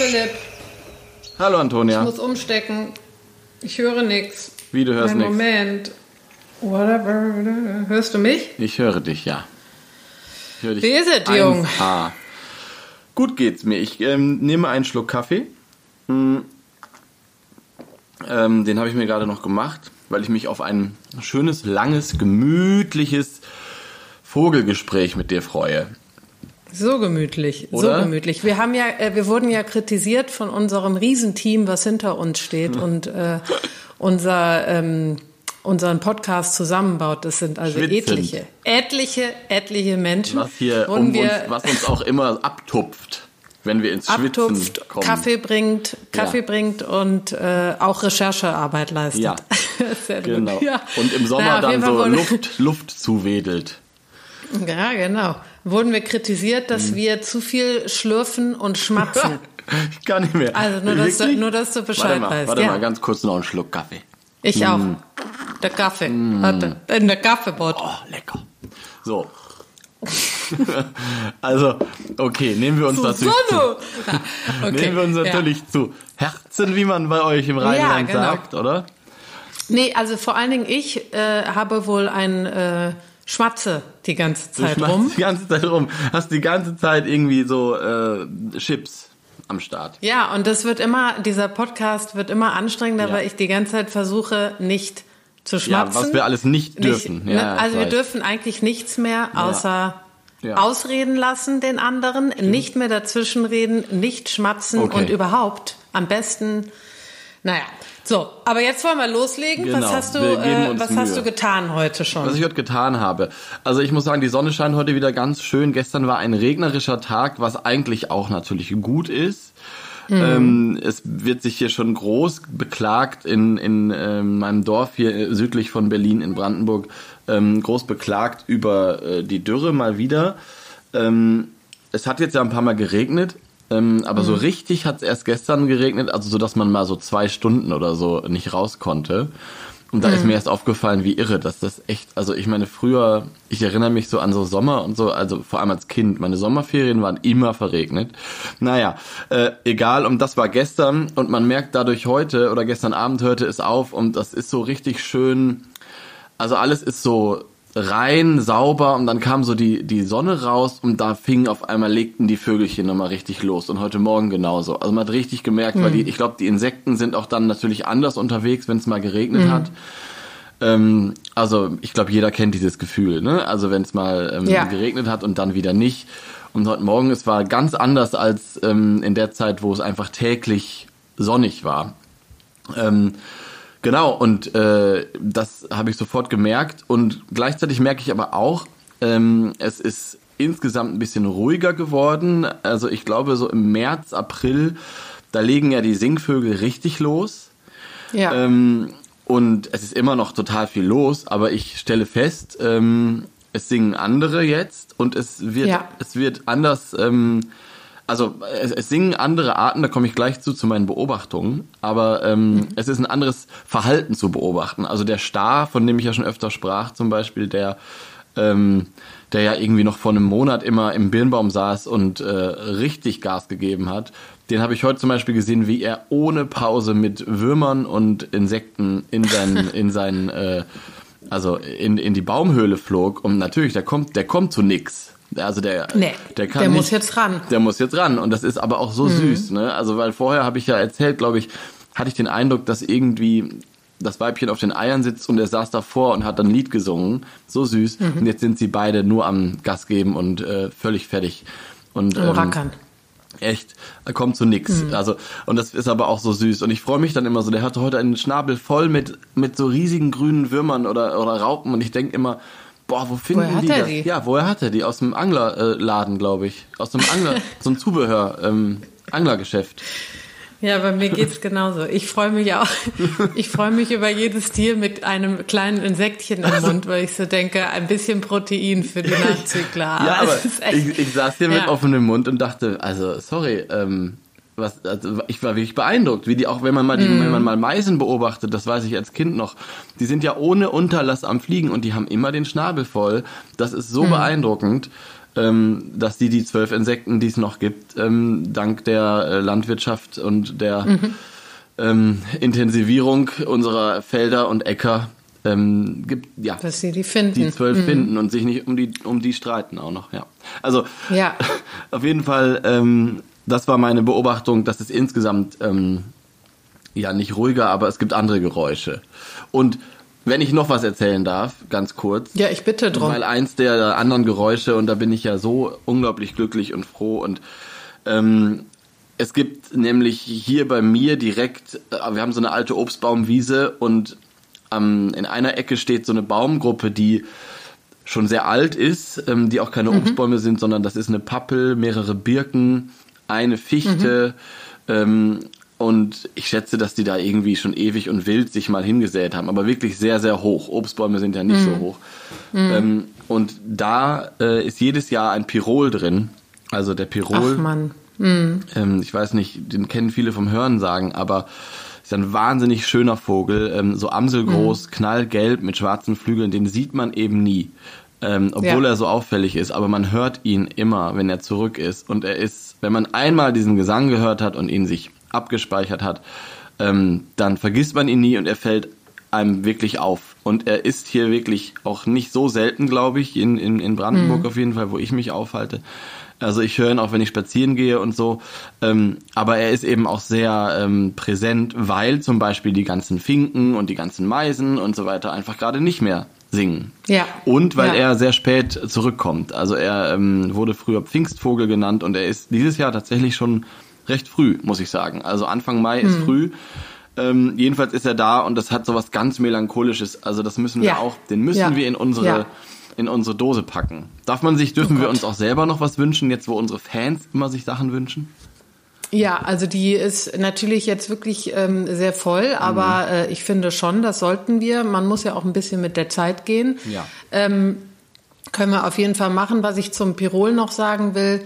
Philipp. Hallo Antonia. Ich muss umstecken. Ich höre nichts. Wie, du hörst nichts? Moment. Whatever. Hörst du mich? Ich höre dich, ja. Ich höre dich Wie ist es, Jung? 1A. Gut geht's mir. Ich ähm, nehme einen Schluck Kaffee. Hm. Ähm, den habe ich mir gerade noch gemacht, weil ich mich auf ein schönes, langes, gemütliches Vogelgespräch mit dir freue. So gemütlich, Oder? so gemütlich. Wir haben ja, äh, wir wurden ja kritisiert von unserem Riesenteam, was hinter uns steht und äh, unser ähm, unseren Podcast zusammenbaut. Das sind also Schwitzend. etliche, etliche, etliche Menschen. Was hier um uns, was uns auch immer abtupft, wenn wir ins Schwitzen abtupft, kommen. Kaffee bringt, Kaffee Ja. bringt und äh, auch Recherchearbeit leistet. Ja, Sehr gut. genau. Ja. Und im Sommer Naja, dann so Luft, Luft zuwedelt. Ja, genau. Wurden wir kritisiert, dass wir zu viel schlürfen und schmatzen. Ich kann nicht mehr. Also nur, dass du, nur, dass du Bescheid Warte mal, weißt. warte ja. mal, ganz kurz noch einen Schluck Kaffee. Ich auch. Der Kaffee. Warte. In der Kaffeebot. Oh, lecker. So. also, okay, nehmen wir uns natürlich zu. Susanne! Okay. Nehmen wir uns ja. natürlich zu Herzen, wie man bei euch im Rheinland genau. sagt, oder? Nee, also vor allen Dingen ich äh, habe wohl ein äh, Schmatze die ganze Du Zeit schmeißt rum. die ganze Zeit rum. Hast die ganze Zeit irgendwie so äh, Chips am Start. Ja, und das wird immer, dieser Podcast wird immer anstrengender, Ja. weil ich die ganze Zeit versuche, nicht zu Ja, schmatzen. was wir alles nicht dürfen. Nicht, ja, ne, also wir dürfen eigentlich nichts mehr außer Ja. ausreden lassen den anderen, nicht mehr dazwischenreden, nicht schmatzen Okay. und überhaupt am besten, naja. So, aber jetzt wollen wir loslegen. Genau, was hast du, äh, was hast du getan heute schon? Was ich heute getan habe. Also ich muss sagen, die Sonne scheint heute wieder ganz schön. Gestern war ein regnerischer Tag, was eigentlich auch natürlich gut ist. Ähm, es wird sich hier schon groß beklagt in, in ähm, meinem Dorf hier äh, südlich von Berlin in Brandenburg, ähm, groß beklagt über äh, die Dürre mal wieder. Ähm, es hat jetzt ja ein paar Mal geregnet, ähm, aber so richtig hat es erst gestern geregnet, also so, dass man mal so zwei Stunden oder so nicht raus konnte. Und da ist mir erst aufgefallen, wie irre, dass das echt, also ich meine, früher, ich erinnere mich so an so Sommer und so, also vor allem als Kind, meine Sommerferien waren immer verregnet. Naja, äh, egal, und das war gestern. Und man merkt dadurch heute oder gestern Abend hörte es auf und das ist so richtig schön, also alles ist so rein, sauber und dann kam so die, die Sonne raus und da fingen auf einmal, legten die Vögelchen nochmal richtig los und heute Morgen genauso. Also man hat richtig gemerkt, weil die, ich glaube, die Insekten sind auch dann natürlich anders unterwegs, wenn es mal geregnet hat. Ähm, also ich glaube, jeder kennt dieses Gefühl, ne? Also wenn es mal ähm, Ja. geregnet hat und dann wieder nicht. Und heute Morgen, es war ganz anders als ähm, in der Zeit, wo es einfach täglich sonnig war. Ähm, genau, und äh, das habe ich sofort gemerkt. Und gleichzeitig merke ich aber auch, ähm, es ist insgesamt ein bisschen ruhiger geworden. Also ich glaube, so im März, April, da legen ja die Singvögel richtig los. ja. Ähm, und es ist immer noch total viel los, aber ich stelle fest, ähm, es singen andere jetzt und es wird, Ja. es wird anders, ähm, also es, es singen andere Arten, da komme ich gleich zu, zu meinen Beobachtungen, aber ähm, es ist ein anderes Verhalten zu beobachten. Also der Star, von dem ich ja schon öfter sprach, zum Beispiel, der ähm, der ja irgendwie noch vor einem Monat immer im Birnbaum saß und äh, richtig Gas gegeben hat, den habe ich heute zum Beispiel gesehen, wie er ohne Pause mit Würmern und Insekten in seinen, in seinen, äh, also in, in die Baumhöhle flog. Und natürlich, der kommt, der kommt zu nix. Also der, Nee, der kann der nicht, muss jetzt ran. Der muss jetzt ran. Und das ist aber auch so süß, ne? Also weil vorher habe ich ja erzählt, glaube ich, hatte ich den Eindruck, dass irgendwie das Weibchen auf den Eiern sitzt und er saß davor und hat dann ein Lied gesungen. So süß. Und jetzt sind sie beide nur am Gas geben und äh, völlig fertig. Und, Am ähm, Rackern. Echt, er kommt zu nix. Also und das ist aber auch so süß und ich freue mich dann immer so. Der hatte heute einen Schnabel voll mit mit so riesigen grünen Würmern oder oder Raupen und ich denk immer, boah, wo finden Woher hat die er das? die? Ja, woher hat er die? Aus dem Anglerladen, glaube ich, aus dem Angler, so einem Zubehör ähm, Anglergeschäft. Ja, bei mir geht's genauso. Ich freue mich auch. Ich freue mich über jedes Tier mit einem kleinen Insektchen im Mund, weil ich so denke, ein bisschen Protein für die Nachzügler. ja, aber es ich, ich saß hier mit Ja. offenem Mund und dachte, also sorry, ähm, was, also ich war wirklich beeindruckt, wie die auch, wenn man mal die, Mhm. wenn man mal Meisen beobachtet, das weiß ich als Kind noch, die sind ja ohne Unterlass am Fliegen und die haben immer den Schnabel voll. Das ist so beeindruckend. ähm, dass die die zwölf Insekten, die es noch gibt, ähm, dank der äh, Landwirtschaft und der mhm. ähm, Intensivierung unserer Felder und Äcker ähm, gibt, ja, dass sie die finden, die zwölf mhm. finden und sich nicht um die um die streiten auch noch, ja. Also ja. auf jeden Fall, ähm, das war meine Beobachtung, dass es insgesamt ähm, ja nicht ruhiger, aber es gibt andere Geräusche und wenn ich noch was erzählen darf, ganz kurz. Ja, ich bitte drum. Weil eins der anderen Geräusche, und da bin ich ja so unglaublich glücklich und froh und ähm, es gibt nämlich hier bei mir direkt, äh, wir haben so eine alte Obstbaumwiese und ähm, in einer Ecke steht so eine Baumgruppe, die schon sehr alt ist, ähm, die auch keine mhm. Obstbäume sind, sondern das ist eine Pappel, mehrere Birken, eine Fichte, mhm. ähm, und ich schätze, dass die da irgendwie schon ewig und wild sich mal hingesät haben, aber wirklich sehr, sehr hoch. Obstbäume sind ja nicht mm. so hoch. Mm. Ähm, und da äh, ist jedes Jahr ein Pirol drin. Also der Pirol. Ach Mann. Mm. Ähm, ich weiß nicht, den kennen viele vom Hören sagen, aber ist ein wahnsinnig schöner Vogel, ähm, so amselgroß, mm. knallgelb mit schwarzen Flügeln. Den sieht man eben nie. Ähm, obwohl ja. er so auffällig ist, aber man hört ihn immer, wenn er zurück ist. Und er ist, wenn man einmal diesen Gesang gehört hat und ihn sich abgespeichert hat, ähm, dann vergisst man ihn nie und er fällt einem wirklich auf. Und er ist hier wirklich auch nicht so selten, glaube ich, in, in, in Brandenburg mhm. auf jeden Fall, wo ich mich aufhalte. Also ich höre ihn auch, wenn ich spazieren gehe und so. Ähm, aber er ist eben auch sehr ähm, präsent, weil zum Beispiel die ganzen Finken und die ganzen Meisen und so weiter einfach gerade nicht mehr singen. Ja. Und weil ja. er sehr spät zurückkommt. Also er ähm, wurde früher Pfingstvogel genannt und er ist dieses Jahr tatsächlich schon recht früh, muss ich sagen. Also Anfang Mai ist hm. früh. Ähm, jedenfalls ist er da und das hat sowas ganz melancholisches. Also das müssen wir ja. auch, den müssen ja. wir in unsere ja. in unsere Dose packen. Darf man sich, dürfen oh wir uns auch selber noch was wünschen, jetzt wo unsere Fans immer sich Sachen wünschen? Ja, also die ist natürlich jetzt wirklich ähm, sehr voll, aber mhm. äh, ich finde schon, das sollten wir. Man muss ja auch ein bisschen mit der Zeit gehen. Ja. Ähm, können wir auf jeden Fall machen. Was ich zum Pirol noch sagen will,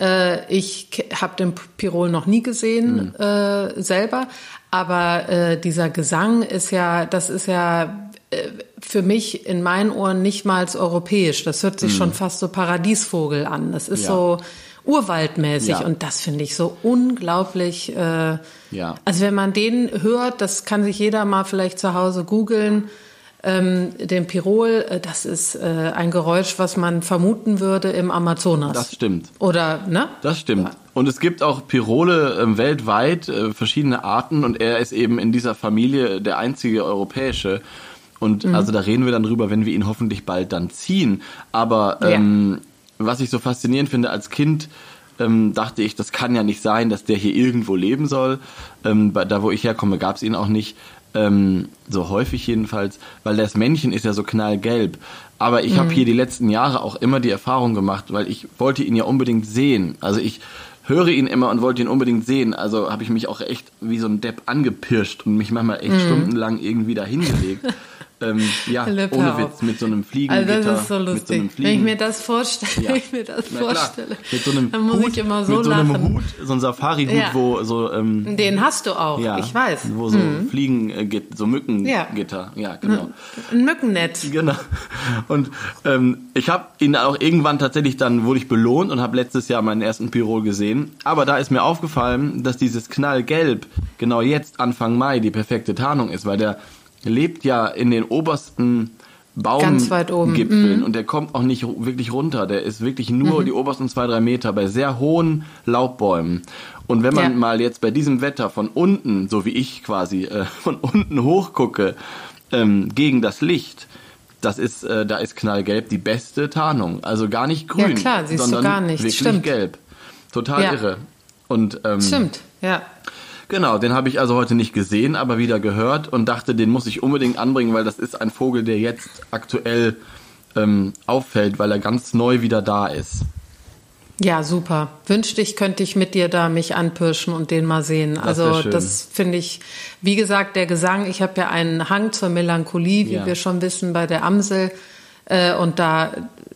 äh, ich habe den Pirol noch nie gesehen mhm. äh, selber, aber äh, dieser Gesang ist ja, das ist ja äh, für mich in meinen Ohren nicht mal europäisch. Das hört sich mhm. schon fast so Paradiesvogel an. Das ist ja. so urwaldmäßig ja. und das finde ich so unglaublich. Äh, ja. Also wenn man den hört, das kann sich jeder mal vielleicht zu Hause googeln ähm, den Pirol, äh, das ist äh, ein Geräusch, was man vermuten würde im Amazonas. Das stimmt. Oder, ne? Das stimmt. Und es gibt auch Pirole äh, weltweit, äh, verschiedene Arten, und er ist eben in dieser Familie der einzige europäische. Und mhm. also da reden wir dann drüber, wenn wir ihn hoffentlich bald dann ziehen. Aber ähm, ja. Was ich so faszinierend finde, als Kind ähm, dachte ich, das kann ja nicht sein, dass der hier irgendwo leben soll. Ähm, da, wo ich herkomme, gab es ihn auch nicht ähm, so häufig jedenfalls, weil das Männchen ist ja so knallgelb. Aber ich mhm. habe hier die letzten Jahre auch immer die Erfahrung gemacht, weil ich wollte ihn ja unbedingt sehen. Also ich höre ihn immer und wollte ihn unbedingt sehen. Also habe ich mich auch echt wie so ein Depp angepirscht und mich manchmal echt mhm. stundenlang irgendwie da hingelegt. ähm, ja, Lippe ohne Witz, mit so einem Fliegengitter. Also das ist so lustig. So wenn ich mir das vorstelle, ja. ich mir das Na vorstelle, mit so einem dann muss Hut, ich immer so mit so lachen. einem Hut, so ein Safari-Hut, ja. wo so... Ähm, Den hast du auch, ja, ich weiß. Wo so mhm. Fliegen, äh, so Mückengitter, ja. ja, genau. Ein Mückennetz. Genau. Und ähm, ich habe ihn auch irgendwann tatsächlich, dann wurde ich belohnt und habe letztes Jahr meinen ersten Pirol gesehen. Aber da ist mir aufgefallen, dass dieses Knallgelb genau jetzt, Anfang Mai, die perfekte Tarnung ist, weil der lebt ja in den obersten Baumgipfeln mhm. und der kommt auch nicht wirklich runter. Der ist wirklich nur mhm. die obersten zwei, drei Meter bei sehr hohen Laubbäumen. Und wenn man ja. mal jetzt bei diesem Wetter von unten, so wie ich quasi, äh, von unten hochgucke, ähm, gegen das Licht, das ist, äh, da ist knallgelb die beste Tarnung. Also gar nicht grün, ja, klar, siehst sondern du gar nicht. wirklich Stimmt. gelb. Total ja. irre. Und, ähm, Stimmt, ja. Genau, den habe ich also heute nicht gesehen, aber wieder gehört und dachte, den muss ich unbedingt anbringen, weil das ist ein Vogel, der jetzt aktuell ähm, auffällt, weil er ganz neu wieder da ist. Ja, super. Wünschte ich, könnte ich mit dir da mich anpirschen und den mal sehen. Das also das finde ich, wie gesagt, der Gesang, ich habe ja einen Hang zur Melancholie, wie ja. wir schon wissen, bei der Amsel. Äh, und da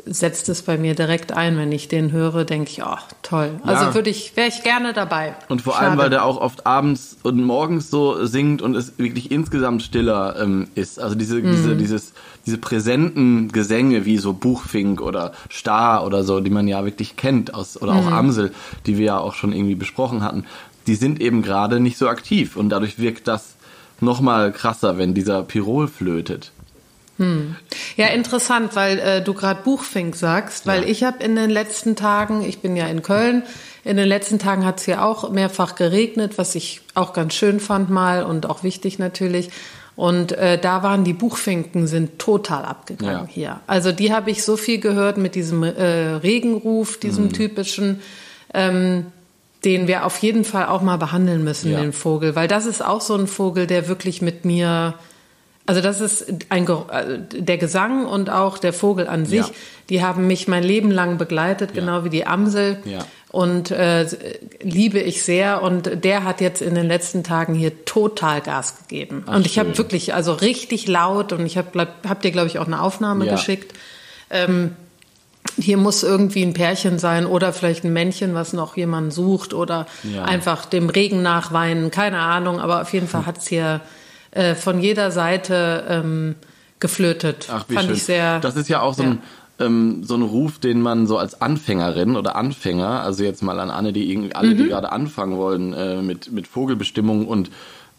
setzt es bei mir direkt ein, wenn ich den höre, denke ich, oh, toll. Also Ja. würde ich, wäre ich gerne dabei. Und vor Schade. allem, weil der auch oft abends und morgens so singt und es wirklich insgesamt stiller ähm, ist. Also diese, Mhm. diese, dieses, diese präsenten Gesänge wie so Buchfink oder Star oder so, die man ja wirklich kennt aus, oder Mhm. auch Amsel, die wir ja auch schon irgendwie besprochen hatten, die sind eben gerade nicht so aktiv und dadurch wirkt das nochmal krasser, wenn dieser Pirol flötet. Ja, interessant, weil äh, du gerade Buchfink sagst, weil Ja. ich habe in den letzten Tagen, ich bin ja in Köln, in den letzten Tagen hat es hier auch mehrfach geregnet, was ich auch ganz schön fand mal und auch wichtig natürlich. Und äh, da waren die Buchfinken sind total abgegangen Ja. hier. Also die habe ich so viel gehört mit diesem äh, Regenruf, diesem Mhm. typischen, ähm, den wir auf jeden Fall auch mal behandeln müssen, Ja. den Vogel, weil das ist auch so ein Vogel, der wirklich mit mir also das ist ein also der Gesang und auch der Vogel an sich, Ja. die haben mich mein Leben lang begleitet, genau wie die Amsel. Ja. Und äh, liebe ich sehr. Und der hat jetzt in den letzten Tagen hier total Gas gegeben. Ach, und ich habe wirklich, also richtig laut, und ich habe hab dir, glaube ich, auch eine Aufnahme Ja. geschickt. Ähm, hier muss irgendwie ein Pärchen sein oder vielleicht ein Männchen, was noch jemanden sucht oder Ja. einfach dem Regen nachweinen, keine Ahnung. Aber auf jeden Fall hat's hier äh, von jeder Seite ähm, geflötet. Ach, wie Fand schön. ich sehr. das ist ja auch so ein, ähm, so ein Ruf, den man so als Anfängerin oder Anfänger, also jetzt mal an Anne, die irgendwie, alle, Mhm. die gerade anfangen wollen äh, mit, mit Vogelbestimmung und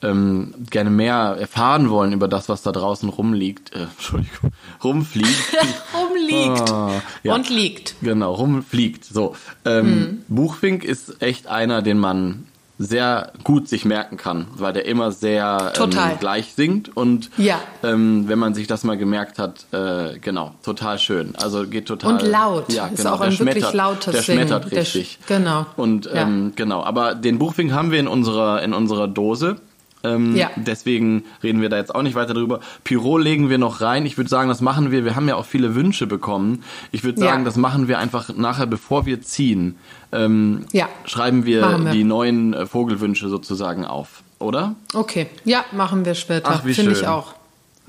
ähm, gerne mehr erfahren wollen über das, was da draußen rumliegt, äh, Entschuldigung, rumfliegt. rumliegt Ah, ja. und liegt. Genau, rumfliegt. So. Ähm, Buchfink ist echt einer, den man sehr gut sich merken kann, weil der immer sehr Total. Ähm, gleich singt und Ja. ähm, wenn man sich das mal gemerkt hat, äh, genau, total schön. Also geht total Und laut. Ja, Ist genau, auch ein der wirklich schmettert, lautes Der Singen. schmettert Der richtig. sch- genau. Und Ja. ähm, genau, aber den Buchfink haben wir in unserer in unserer Dose. Ähm, Ja. Deswegen reden wir da jetzt auch nicht weiter drüber. Pyro legen wir noch rein. Ich würde sagen, das machen wir. Wir haben ja auch viele Wünsche bekommen. Ich würde sagen, Ja. das machen wir einfach nachher, bevor wir ziehen. Ähm, Ja. Schreiben wir, wir. die neuen äh, Vogelwünsche sozusagen auf, oder? Okay, ja, machen wir später. Ach, wie Finde ich schön. auch.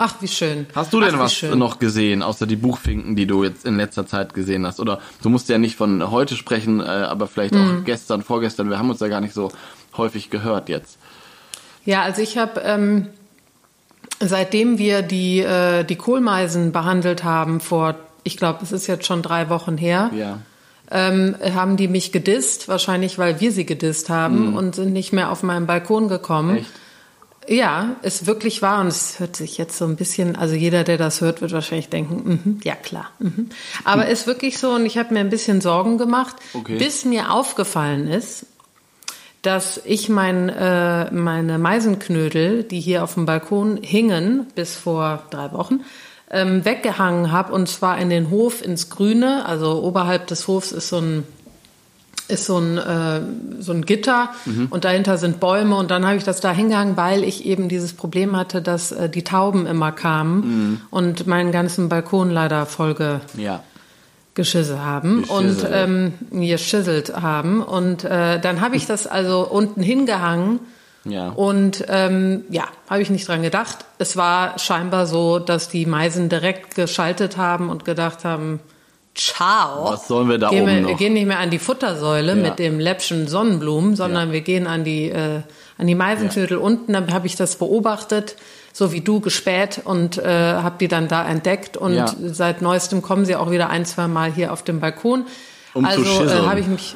Ach, wie schön. Hast du denn Ach, was noch gesehen, außer die Buchfinken, die du jetzt in letzter Zeit gesehen hast? Oder du musst ja nicht von heute sprechen, äh, aber vielleicht Mhm. auch gestern, vorgestern. Wir haben uns ja gar nicht so häufig gehört jetzt. Ja, also ich habe, ähm, seitdem wir die, äh, die Kohlmeisen behandelt haben, vor, ich glaube, es ist jetzt schon drei Wochen her, Ja. ähm, haben die mich gedisst, wahrscheinlich weil wir sie gedisst haben und sind nicht mehr auf meinen Balkon gekommen. Mhm. Echt? Ja, ist wirklich wahr und es hört sich jetzt so ein bisschen, also jeder, der das hört, wird wahrscheinlich denken, mhm, ja klar. Mhm. Aber ist wirklich so und ich habe mir ein bisschen Sorgen gemacht, Okay. bis mir aufgefallen ist, dass ich mein, äh, meine Meisenknödel, die hier auf dem Balkon hingen bis vor drei Wochen, ähm, weggehangen habe und zwar in den Hof ins Grüne. Also oberhalb des Hofs ist so ein ist so ein, äh, so ein Gitter und dahinter sind Bäume und dann habe ich das da hingehangen, weil ich eben dieses Problem hatte, dass äh, die Tauben immer kamen und meinen ganzen Balkon leider vollge Ja. Geschissen haben und Geschisselt. ähm, geschisselt haben und äh, dann habe ich das also unten hingehangen Ja. und ähm, ja, habe ich nicht dran gedacht. Es war scheinbar so, dass die Meisen direkt geschaltet haben und gedacht haben, ciao. Was sollen wir da gehen oben wir, noch? wir gehen nicht mehr an die Futtersäule Ja. mit dem läppschen Sonnenblumen, sondern Ja. wir gehen an die äh, an die Meisenknödel unten. Dann habe ich das beobachtet, so wie du gespäht und äh, habe die dann da entdeckt und Ja. seit neuestem kommen sie auch wieder ein, zwei Mal hier auf dem Balkon. Um also äh, habe ich mich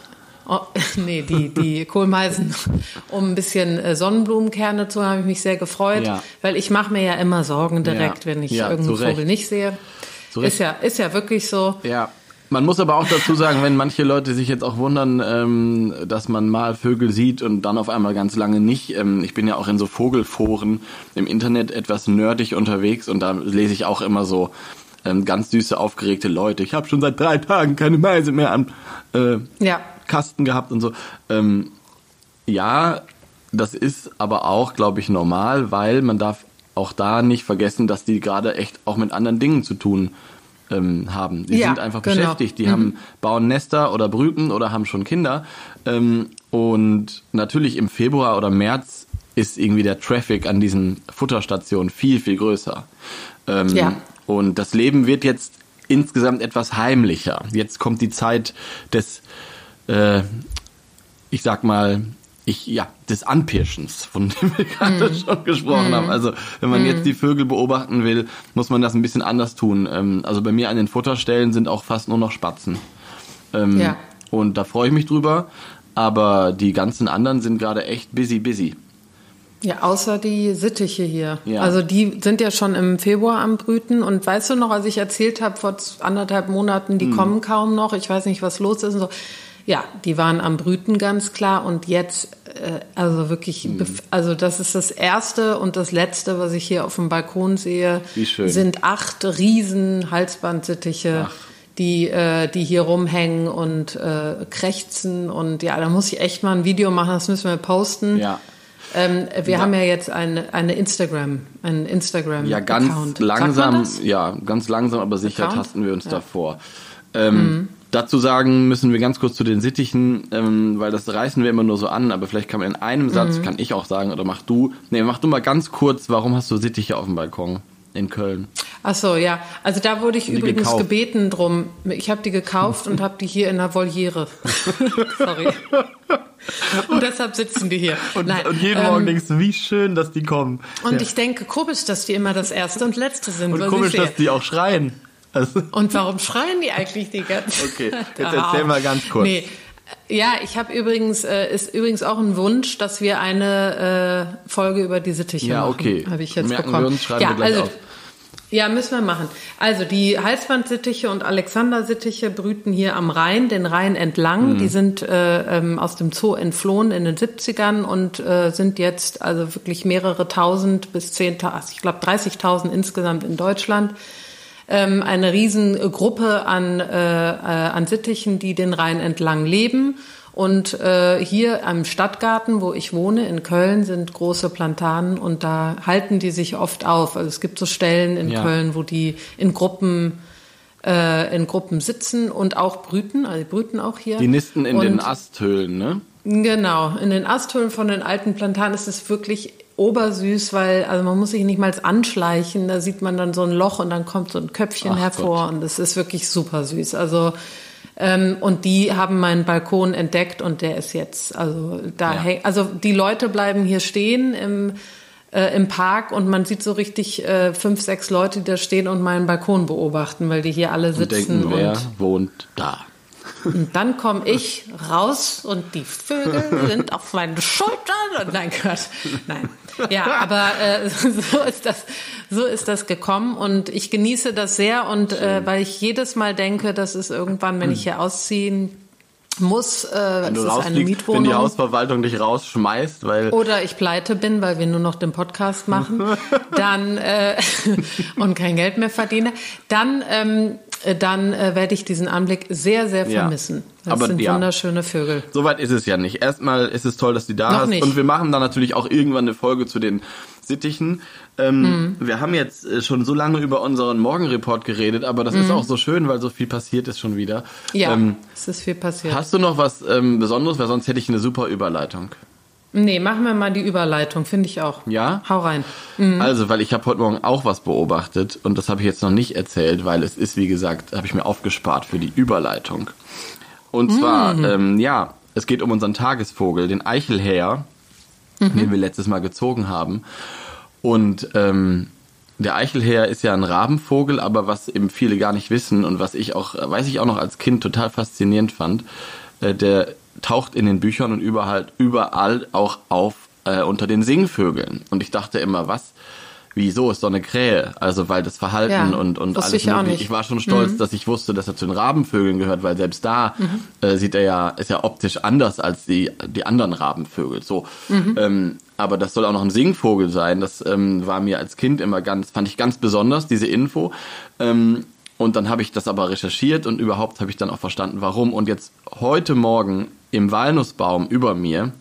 Oh, nee, die, die Kohlmeisen, um ein bisschen äh, Sonnenblumenkerne zu haben, habe ich mich sehr gefreut, Ja. weil ich mache mir ja immer Sorgen direkt, Ja. wenn ich Ja, irgendeinen. Vogel nicht sehe. Ist ja, ist ja wirklich so. Ja. Man muss aber auch dazu sagen, wenn manche Leute sich jetzt auch wundern, ähm, dass man mal Vögel sieht und dann auf einmal ganz lange nicht. Ähm, ich bin ja auch in so Vogelforen im Internet etwas nerdig unterwegs und da lese ich auch immer so ähm, ganz süße, aufgeregte Leute. Ich habe schon seit drei Tagen keine Meise mehr am äh, Ja. Kasten gehabt und so. Ähm, ja, das ist aber auch, glaube ich, normal, weil man darf auch da nicht vergessen, dass die gerade echt auch mit anderen Dingen zu tun ähm, haben. Die Ja, sind einfach genau. beschäftigt. Die haben bauen Nester oder brüten oder haben schon Kinder. Ähm, und natürlich im Februar oder März ist irgendwie der Traffic an diesen Futterstationen viel, viel größer. Ähm, Ja. Und das Leben wird jetzt insgesamt etwas heimlicher. Jetzt kommt die Zeit des, äh, ich sag mal, ich, ja, des Anpirschens, von dem wir gerade mm. schon gesprochen mm. haben. Also, wenn man mm. jetzt die Vögel beobachten will, muss man das ein bisschen anders tun. Ähm, also bei mir an den Futterstellen sind auch fast nur noch Spatzen. Ähm, ja. Und da freue ich mich drüber. Aber die ganzen anderen sind gerade echt busy, busy. Ja, außer die Sittiche hier. Ja. Also die sind ja schon im Februar am Brüten. Und weißt du noch, als ich erzählt habe vor anderthalb Monaten, die hm. kommen kaum noch, ich weiß nicht, was los ist und so. Ja, die waren am Brüten ganz klar und jetzt, also wirklich, hm. also das ist das erste und das letzte, was ich hier auf dem Balkon sehe, Wie schön. sind acht riesen Halsbandsittiche. Ach die, äh, die hier rumhängen und äh, krächzen. Und ja, da muss ich echt mal ein Video machen, das müssen wir posten. Ja. Ähm, wir ja. haben ja jetzt eine, eine Instagram, einen Instagram. Ja, ganz Account. langsam, ja, ganz langsam, aber sicher Account? tasten wir uns ja. davor. Ähm, mhm. Dazu sagen müssen wir ganz kurz zu den Sittichen, ähm, weil das reißen wir immer nur so an, aber vielleicht kann man in einem Satz, mhm. kann ich auch sagen, oder mach du, nee, mach du mal ganz kurz, warum hast du Sittiche auf dem Balkon in Köln? Ach so, ja. Also da wurde ich übrigens gekauft. gebeten drum. Ich habe die gekauft und habe die hier in der Voliere. Sorry. Und deshalb sitzen die hier. Und, Nein, und jeden ähm, Morgen denkst du, wie schön, dass die kommen. Und ja. ich denke, komisch, dass die immer das Erste und Letzte sind. Und komisch, dass die auch schreien. Also. Und warum schreien die eigentlich die ganze Okay, jetzt erzähl mal ganz kurz. Nee. Ja, ich habe übrigens, äh, ist übrigens auch ein Wunsch, dass wir eine äh, Folge über diese Sittiche ja, machen. Ja, okay. Habe ich jetzt Merken bekommen. Wir uns, schreiben ja, wir gleich also, auf. Ja, müssen wir machen. Also die Halsbandsittiche und Alexandersittiche brüten hier am Rhein, den Rhein entlang. Mhm. Die sind äh, ähm, aus dem Zoo entflohen in den 70ern und äh, sind jetzt also wirklich mehrere tausend bis zehntausend, ich glaube 30.000 insgesamt in Deutschland. Ähm, eine Riesengruppe an, äh, äh, an Sittichen, die den Rhein entlang leben und äh, hier am Stadtgarten, wo ich wohne, in Köln, sind große Plantanen und da halten die sich oft auf. Also es gibt so Stellen in ja. Köln, wo die in Gruppen äh, in Gruppen sitzen und auch brüten, also brüten auch hier. Die nisten in und, den Asthöhlen, ne? Genau, in den Asthöhlen von den alten Plantanen ist es wirklich obersüß, weil also man muss sich nicht mal anschleichen, da sieht man dann so ein Loch und dann kommt so ein Köpfchen Ach hervor Gott. und das ist wirklich super süß. Also ähm, und die haben meinen Balkon entdeckt und der ist jetzt, also da ja. hängt, also die Leute bleiben hier stehen im, äh, im Park und man sieht so richtig äh, fünf, sechs Leute, die da stehen und meinen Balkon beobachten, weil die hier alle sitzen. Und denken, wer und wohnt da? Und dann komme ich raus und die Vögel sind auf meinen Schultern. Und nein, Gott, nein. Ja, aber äh, so ist das, so ist das gekommen und ich genieße das sehr und äh, weil ich jedes Mal denke, dass es irgendwann, wenn ich hier ausziehen muss, äh, wenn du ist eine Mietwohnung. Wenn die Hausverwaltung dich rausschmeißt, weil oder ich pleite bin, weil wir nur noch den Podcast machen, dann äh, und kein Geld mehr verdiene, dann ähm, äh, dann äh, werde ich diesen Anblick sehr, sehr vermissen. Das Aber, sind ja. wunderschöne Vögel. Soweit ist es ja nicht. Erstmal ist es toll, dass du da Noch hast. Nicht. Und wir machen dann natürlich auch irgendwann eine Folge zu den Sittichen. Ähm, mhm. Wir haben jetzt äh, schon so lange über unseren Morgenreport geredet, aber das mhm. ist auch so schön, weil so viel passiert ist schon wieder. Ja, ähm, es ist viel passiert. Hast du noch was ähm, Besonderes? Weil sonst hätte ich eine super Überleitung. Nee, machen wir mal die Überleitung, finde ich auch. Ja? Hau rein. Mhm. Also, weil ich habe heute Morgen auch was beobachtet und das habe ich jetzt noch nicht erzählt, weil es ist, wie gesagt, habe ich mir aufgespart für die Überleitung. Und mhm. zwar, ähm, ja, es geht um unseren Tagesvogel, den Eichelhäher, mhm. den wir letztes Mal gezogen haben. Und ähm, der Eichelhäher ist ja ein Rabenvogel, aber was eben viele gar nicht wissen und was ich auch, weiß ich auch noch als Kind total faszinierend fand, äh, der taucht in den Büchern und überall, überall auch auf äh, unter den Singvögeln. Und ich dachte immer, was? Wieso ist doch eine Krähe? Also weil das Verhalten ja, und, und alles ich mögliche. Ich war schon stolz, mhm. dass ich wusste, dass er zu den Rabenvögeln gehört, weil selbst da mhm. äh, sieht er ja, ist ja optisch anders als die, die anderen Rabenvögel. So. Mhm. Ähm, aber das soll auch noch ein Singvogel sein. Das ähm, war mir als Kind immer ganz, fand ich ganz besonders, diese Info. Ähm, und dann habe ich das aber recherchiert und überhaupt habe ich dann auch verstanden, warum. Und jetzt heute Morgen im Walnussbaum über mir,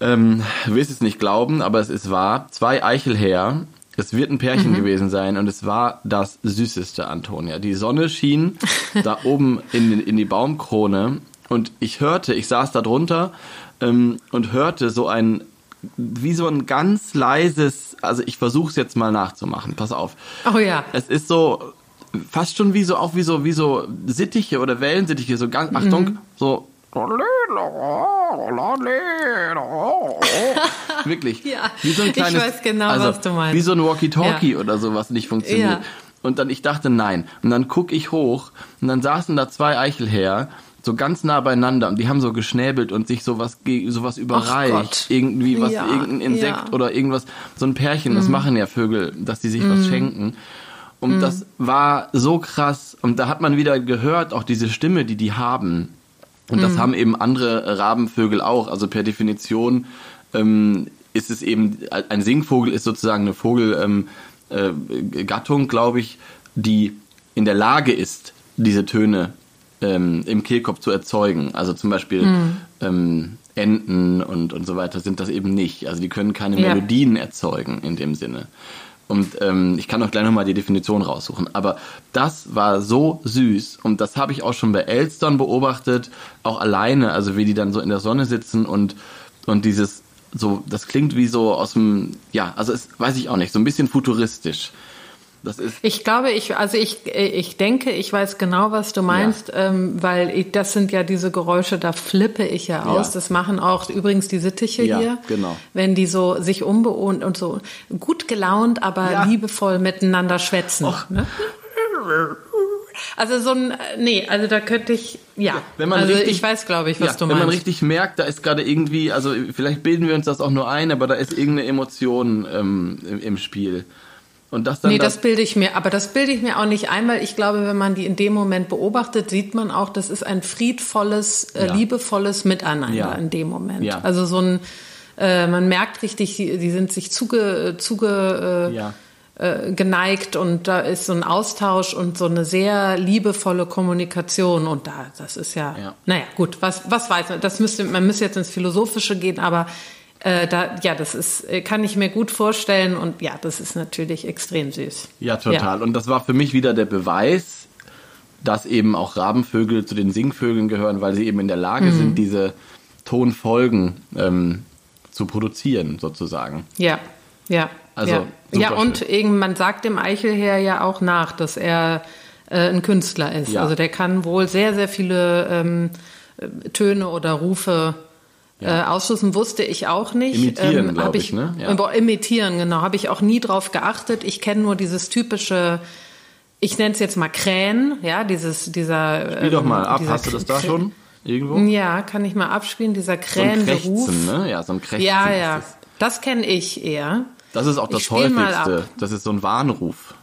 ähm, wirst es nicht glauben, aber es ist wahr, zwei Eichelhäher, es wird ein Pärchen mhm. gewesen sein und es war das süßeste, Antonia. Die Sonne schien da oben in, in die Baumkrone und ich hörte, ich saß da drunter ähm, und hörte so ein, wie so ein ganz leises, also ich versuche es jetzt mal nachzumachen, pass auf. Oh ja. Es ist so, fast schon wie so, auch wie so, wie so Sittiche oder Wellensittiche, so ganz, Achtung, Mhm. so. Wirklich. Ja, wie so ein ich kleines, weiß genau, also, was du meinst. Wie so ein Walkie-Talkie Ja. oder so, was nicht funktioniert. Ja. Und dann, ich dachte, nein. Und dann guck ich hoch und dann saßen da zwei Eichelherr, so ganz nah beieinander und die haben so geschnäbelt und sich sowas, sowas überreicht. Irgendwie was, Ja, irgendein Insekt ja. Mhm. oder irgendwas. So ein Pärchen, das machen ja Vögel, dass die sich was schenken. Und das war so krass. Und da hat man wieder gehört, auch diese Stimme, die die haben. Und Mhm. das haben eben andere Rabenvögel auch. Also per Definition ähm, ist es eben, ein Singvogel ist sozusagen eine Vogelgattung, äh, Gattung, glaube ich, die in der Lage ist, diese Töne ähm, im Kehlkopf zu erzeugen. Also zum Beispiel ähm, Enten und, und so weiter sind das eben nicht. Also die können keine Ja. Melodien erzeugen in dem Sinne. Und ähm, ich kann auch gleich nochmal die Definition raussuchen. Aber das war so süß und das habe ich auch schon bei Elstern beobachtet, auch alleine, also wie die dann so in der Sonne sitzen und, und dieses so, das klingt wie so aus dem, ja, also es weiß ich auch nicht, so ein bisschen futuristisch. Das ist, Ich glaube, ich, also ich, ich denke, ich weiß genau, was du meinst, ähm, weil ich, das sind ja diese Geräusche, da flippe ich ja aus. Ja. Das machen auch übrigens die Sittiche Ja, hier. genau. Wenn die so sich unbewohnt und so gut gelaunt, aber Ja. liebevoll miteinander schwätzen. Och. Ne? Also so ein, nee, also da könnte ich, ja. Wenn man also richtig- ich weiß, glaube ich, was ja, du wenn meinst. man richtig merkt, da ist gerade irgendwie, also vielleicht bilden wir uns das auch nur ein, aber da ist irgendeine Emotion ähm, im, im Spiel. Und das dann Nee, das, das bilde ich mir, aber das bilde ich mir auch nicht ein, weil ich glaube, wenn man die in dem Moment beobachtet, sieht man auch, das ist ein friedvolles, äh, Ja. liebevolles Miteinander Ja. in dem Moment. Ja. Also so ein, äh, man merkt richtig, die, die sind sich zuge, zuge äh, Ja. äh, geneigt und da ist so ein Austausch und so eine sehr liebevolle Kommunikation und da, das ist ja, Ja. naja, gut, was, was weiß man, das müsste, man müsste jetzt ins Philosophische gehen, aber äh, da, ja, das ist, äh, kann ich mir gut vorstellen und ja, das ist natürlich extrem süß. Ja, total. Und das war für mich wieder der Beweis, dass eben auch Rabenvögel zu den Singvögeln gehören, weil sie eben in der Lage Mhm. sind, diese Tonfolgen ähm, zu produzieren, sozusagen. Ja, ja. Also, ja, ja und eben, man sagt dem Eichelherr ja auch nach, dass er äh, ein Künstler ist. Ja. Also der kann wohl sehr, sehr viele ähm, äh, Töne oder Rufe äh, ausschließen, wusste ich auch nicht. Imitieren, hab glaub ich, ne? Ja. Ja. Imitieren, genau. Habe ich auch nie drauf geachtet. Ich kenne nur dieses typische, ich nenne es jetzt mal Krähen, ja, dieses, dieser. Spiel doch ähm, mal ab. Hast du das da schon? Irgendwo? Ja, kann ich mal abspielen, dieser So ein Krähenberuf. Krächzen, ne? Ja, so ein Krächzen. ja, ja. Das. Das kenne ich eher. das ist auch das Ich häufigste. Das ist so ein Warnruf.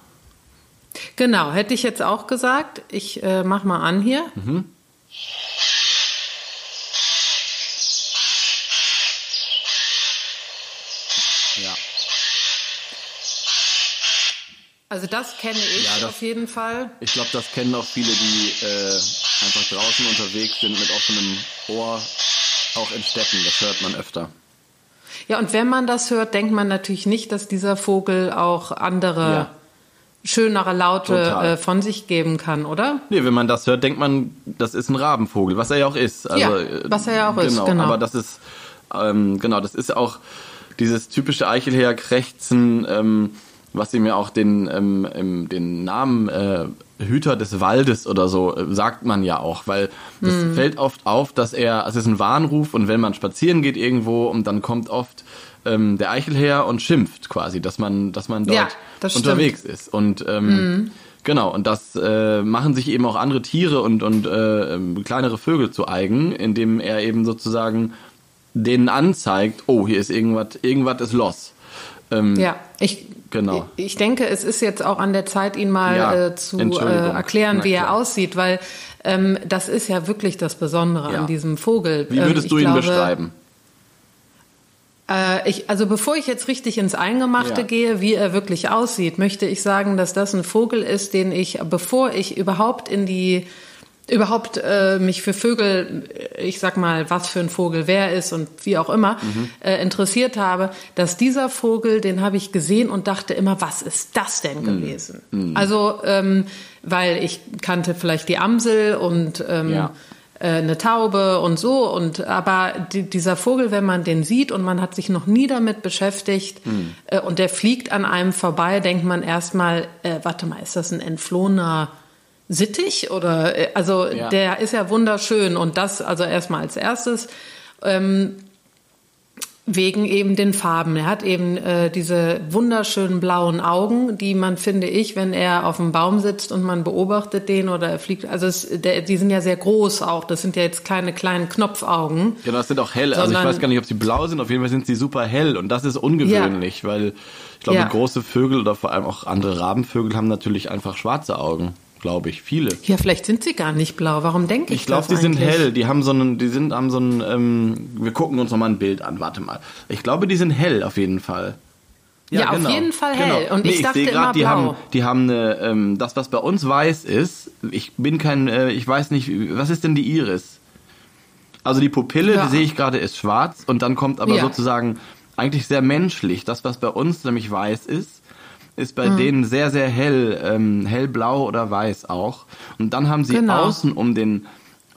Genau, hätte ich jetzt auch gesagt. Ich äh, mach mal an hier. Mhm. Ja. Also das kenne ich Ja, das- auf jeden Fall. Ich glaube, das kennen auch viele, die äh, einfach draußen unterwegs sind mit offenem Ohr, auch in Städten. Das hört man öfter. Ja, und wenn man das hört, denkt man natürlich nicht, dass dieser Vogel auch andere Ja. schönere Laute äh, von sich geben kann, oder? Nee, wenn man das hört, denkt man, das ist ein Rabenvogel, was er ja auch ist. Also, Ja, äh, was er ja auch ist, genau. Aber das ist, ähm, genau, das ist auch dieses typische Eichelherr-Krächzen, ähm, was ihm ja auch den, ähm, den Namen äh, Hüter des Waldes oder so äh, sagt man ja auch, weil das Mhm. fällt oft auf, dass er, also es ist ein Warnruf und wenn man spazieren geht irgendwo und dann kommt oft ähm, der Eichelherr und schimpft quasi, dass man, dass man dort Ja, das unterwegs ist. Und ähm, genau, und das äh, machen sich eben auch andere Tiere und, und äh, ähm, kleinere Vögel zu eigen, indem er eben sozusagen denen anzeigt, oh, hier ist irgendwas, irgendwas ist los. Ähm, Ja, ich, Genau. ich, ich denke, es ist jetzt auch an der Zeit, ihn mal Ja, äh, zu äh, erklären, Na wie er klar. aussieht, weil ähm, das ist ja wirklich das Besondere Ja. an diesem Vogel. Wie Ähm, würdest ich du ihn glaube, beschreiben? Äh, ich, also bevor ich jetzt richtig ins Eingemachte Ja. gehe, wie er wirklich aussieht, möchte ich sagen, dass das ein Vogel ist, den ich, bevor ich überhaupt in die überhaupt äh, mich für Vögel, äh, ich sag mal, was für ein Vogel wer ist und wie auch immer, Mhm. äh, interessiert habe, dass dieser Vogel, den habe ich gesehen und dachte immer, was ist das denn Mhm. gewesen? Also, ähm, weil ich kannte vielleicht die Amsel und ähm, Ja. äh, eine Taube und so. Und aber die, dieser Vogel, wenn man den sieht und man hat sich noch nie damit beschäftigt mhm. äh, und der fliegt an einem vorbei, denkt man erstmal, äh, warte mal, ist das ein entflohener Sittich oder äh, also ja. der ist ja wunderschön und das also erstmal als erstes. Ähm, Wegen eben den Farben. Er hat eben äh, diese wunderschönen blauen Augen, die man, finde ich, wenn er auf dem Baum sitzt und man beobachtet den oder er fliegt, also es, der, die sind ja sehr groß auch. Das sind ja jetzt keine kleinen Knopfaugen. Ja, das sind auch hell. Also ich weiß gar nicht, ob sie blau sind. Auf jeden Fall sind sie super hell und das ist ungewöhnlich, ja. weil ich glaube, ja. große Vögel oder vor allem auch andere Rabenvögel haben natürlich einfach schwarze Augen glaube ich, viele. Ja, vielleicht sind sie gar nicht blau. Warum denke ich, ich glaub, das? Ich glaube, die sind hell. Die haben so einen, die sind, haben so einen, ähm, wir gucken uns nochmal ein Bild an, warte mal. Ich glaube, die sind hell auf jeden Fall. Ja, ja genau. auf jeden Fall hell. Genau. Und nee, ich dachte ich grad, immer die Haben, die haben eine, ähm, das, was bei uns weiß ist, ich bin kein, äh, ich weiß nicht, was ist denn die Iris? Also die Pupille, ja. die sehe ich gerade, ist schwarz und dann kommt aber ja. sozusagen eigentlich sehr menschlich. Das, was bei uns nämlich weiß ist, ist bei mhm. denen sehr, sehr hell, ähm, hellblau oder weiß auch. Und dann haben sie genau. außen um den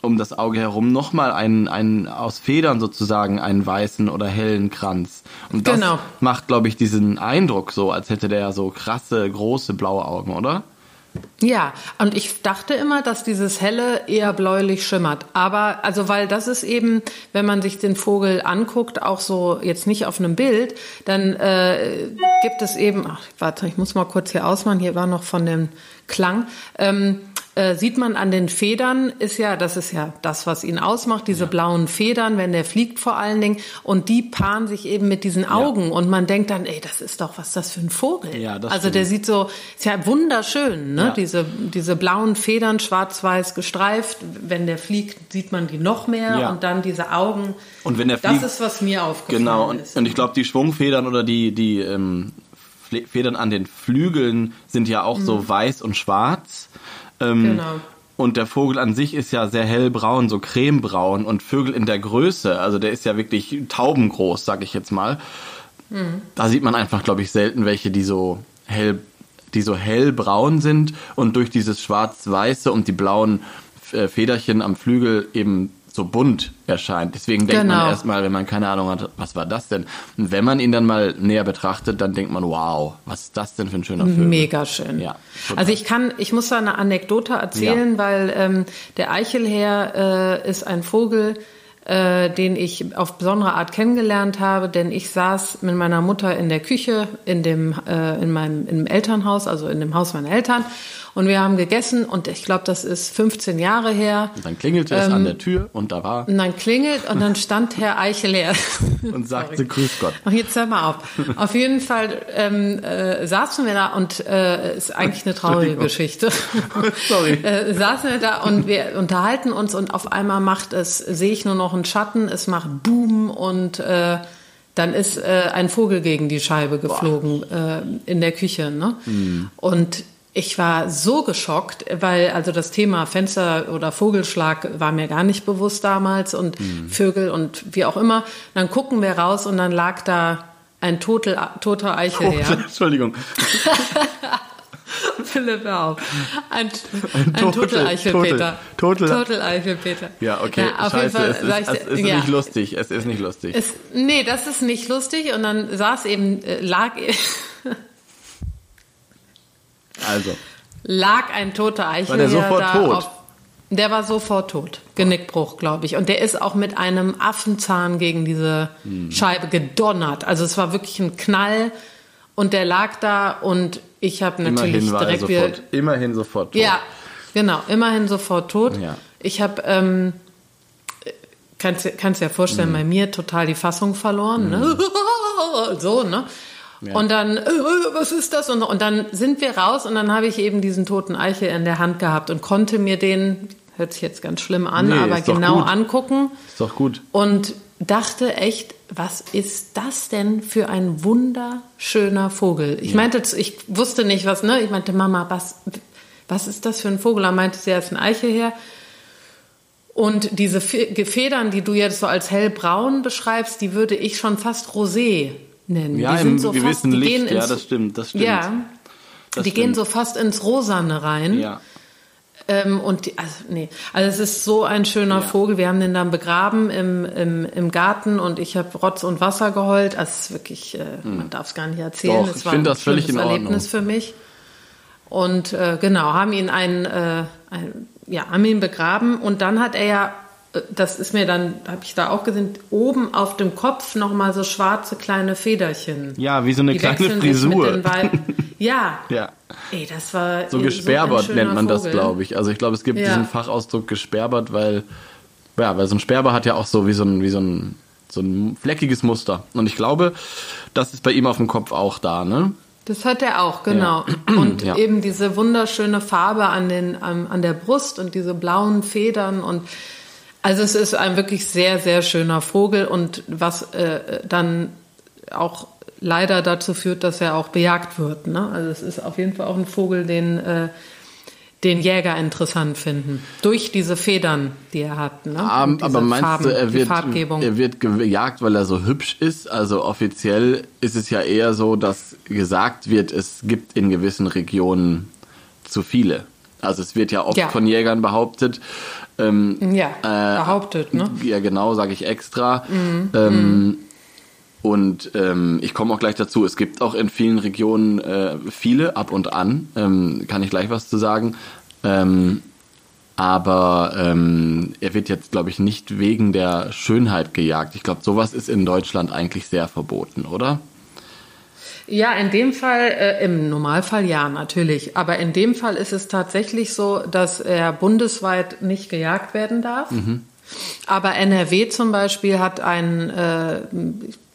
um das Auge herum nochmal einen, einen aus Federn sozusagen einen weißen oder hellen Kranz. Und das genau. macht, glaube ich, diesen Eindruck so, als hätte der so krasse, große blaue Augen, oder? Ja, und ich dachte immer, dass dieses helle eher bläulich schimmert. Aber, also, weil das ist eben, wenn man sich den Vogel anguckt, auch so jetzt nicht auf einem Bild, dann äh, gibt es eben, ach, warte, ich muss mal kurz hier ausmachen, hier war noch von dem Klang. Ähm, äh, sieht man an den Federn, ist ja, das ist ja das, was ihn ausmacht, diese ja. blauen Federn, wenn der fliegt vor allen Dingen. Und die paaren sich eben mit diesen Augen. Ja. Und man denkt dann, ey, das ist doch, was ist das für ein Vogel? Ja, das also stimmt. der sieht so, ist ja wunderschön, ne? Ja. Diese, diese blauen Federn, schwarz-weiß gestreift. Wenn der fliegt, sieht man die noch mehr. Und dann diese Augen. Und wenn der fliegt, das ist, was mir aufgefallen genau. und, ist. Und ich glaube, die Schwungfedern oder die, die ähm, Federn an den Flügeln sind ja auch mhm. so weiß und schwarz. Ähm, genau. Und der Vogel an sich ist ja sehr hellbraun, so cremebraun und Vögel in der Größe, also der ist ja wirklich taubengroß, sag ich jetzt mal. Mhm. Da sieht man einfach, glaube ich, selten welche, die so hell, die so hellbraun sind und durch dieses schwarz-weiße und die blauen äh, Federchen am Flügel eben so bunt erscheint. Deswegen denkt genau. man erstmal, wenn man keine Ahnung hat, was war das denn? Und wenn man ihn dann mal näher betrachtet, dann denkt man, wow, was ist das denn für ein schöner Vogel? Mega schön. Ja, also ich kann, ich muss da eine Anekdote erzählen, ja. weil ähm, der Eichelherr äh, ist ein Vogel, äh, den ich auf besondere Art kennengelernt habe, denn ich saß mit meiner Mutter in der Küche in dem äh, in meinem im Elternhaus, also in dem Haus meiner Eltern und wir haben gegessen und ich glaube, das ist 15 Jahre her. Und dann klingelte es ähm, an der Tür und da war. Und dann klingelt und dann stand Herr Eicheler. und sagte Grüß Gott. Ach, jetzt hör mal auf. Auf jeden Fall ähm, äh, saßen wir da und äh, ist eigentlich eine traurige Geschichte. Sorry. äh, saßen wir da und wir unterhalten uns und auf einmal macht es, sehe ich nur noch einen Schatten, es macht Boom und äh, dann ist äh, ein Vogel gegen die Scheibe geflogen äh, in der Küche. Ne? Mhm. Und ich war so geschockt, weil also das Thema Fenster oder Vogelschlag war mir gar nicht bewusst damals und mhm. Vögel und wie auch immer. Dann gucken wir raus und dann lag da ein totel, toter Eichelherr. Oh, Entschuldigung. Philipp, hör auf. Ein, ein, ein Totel Eichelpeter. Totel, Totel Eichelpeter. Ja, okay. Ja, auf Scheiße, jeden Fall, es ist, es ist ja. nicht lustig. Es ist nicht lustig. Es, nee, das ist nicht lustig. Und dann saß eben, äh, lag Also. Lag ein toter Eichel. War der sofort da tot? Auf, der war sofort tot. Genickbruch, glaube ich. Und der ist auch mit einem Affenzahn gegen diese hm. Scheibe gedonnert. Also es war wirklich ein Knall. Und der lag da und ich habe natürlich immerhin direkt sofort, wieder. Immerhin sofort tot. Ja, genau. Immerhin sofort tot. Ja. Ich habe, ähm, kannst, kannst dir ja vorstellen, hm. bei mir total die Fassung verloren. Ne? Hm. Ne? so, ne? Ja. Und dann, äh, was ist das? Und, und dann sind wir raus und dann habe ich eben diesen toten Eichel in der Hand gehabt und konnte mir den, hört sich jetzt ganz schlimm an, nee, aber genau angucken. Ist doch gut. Und dachte echt, was ist das denn für ein wunderschöner Vogel? Ich ja. meinte, ich wusste nicht was, ne? Ich meinte, Mama, was, was ist das für ein Vogel? Da meinte sie, er ist ein Eichelherr. Und diese Federn, die du jetzt so als hellbraun beschreibst, die würde ich schon fast rosé nennen. Ja, die im so gewissen fast, Licht, ja, das stimmt, das stimmt. Ja, das die stimmt. gehen so fast ins Rosane rein. Ja. Ähm, und die, also nee, also es ist so ein schöner ja. Vogel. Wir haben den dann begraben im, im, im Garten und ich habe Rotz und Wasser geheult. Also es ist wirklich, äh, hm. man darf es gar nicht erzählen. Doch, es war ein das völlig in Erlebnis für mich. Und äh, genau, haben ihn ein, äh, ein, ja, haben ihn begraben und dann hat er ja das ist mir dann, habe ich da auch gesehen, oben auf dem Kopf nochmal so schwarze kleine Federchen. Ja, wie so eine die kleine Frisur. ja. ja. Ey, das war so gesperbert so nennt man Vogel. das, glaube ich. Also ich glaube, es gibt ja. diesen Fachausdruck gesperbert, weil ja, weil so ein Sperber hat ja auch so wie so ein wie so ein so ein fleckiges Muster. Und ich glaube, das ist bei ihm auf dem Kopf auch da, ne? Das hat er auch, genau. Ja. Und ja. eben diese wunderschöne Farbe an, den, an, an der Brust und diese blauen Federn und also es ist ein wirklich sehr, sehr schöner Vogel und was äh, dann auch leider dazu führt, dass er auch bejagt wird. Ne? Also es ist auf jeden Fall auch ein Vogel, den, äh, den Jäger interessant finden. Durch diese Federn, die er hat. Ne? Um, aber meinst Farben, du, er wird, er wird gejagt, weil er so hübsch ist? Also offiziell ist es ja eher so, dass gesagt wird, es gibt in gewissen Regionen zu viele. Also es wird ja oft ja. von Jägern behauptet, ähm, ja, äh, behauptet, ne? Ja, genau, sage ich extra. Mhm. Ähm, mhm. Und ähm, ich komme auch gleich dazu. Es gibt auch in vielen Regionen äh, viele ab und an. Ähm, kann ich gleich was zu sagen. Ähm, aber ähm, er wird jetzt, glaube ich, nicht wegen der Schönheit gejagt. Ich glaube, sowas ist in Deutschland eigentlich sehr verboten, oder? Ja, in dem Fall, äh, im Normalfall ja, natürlich. Aber in dem Fall ist es tatsächlich so, dass er bundesweit nicht gejagt werden darf. Mhm. Aber NRW zum Beispiel hat ein, äh,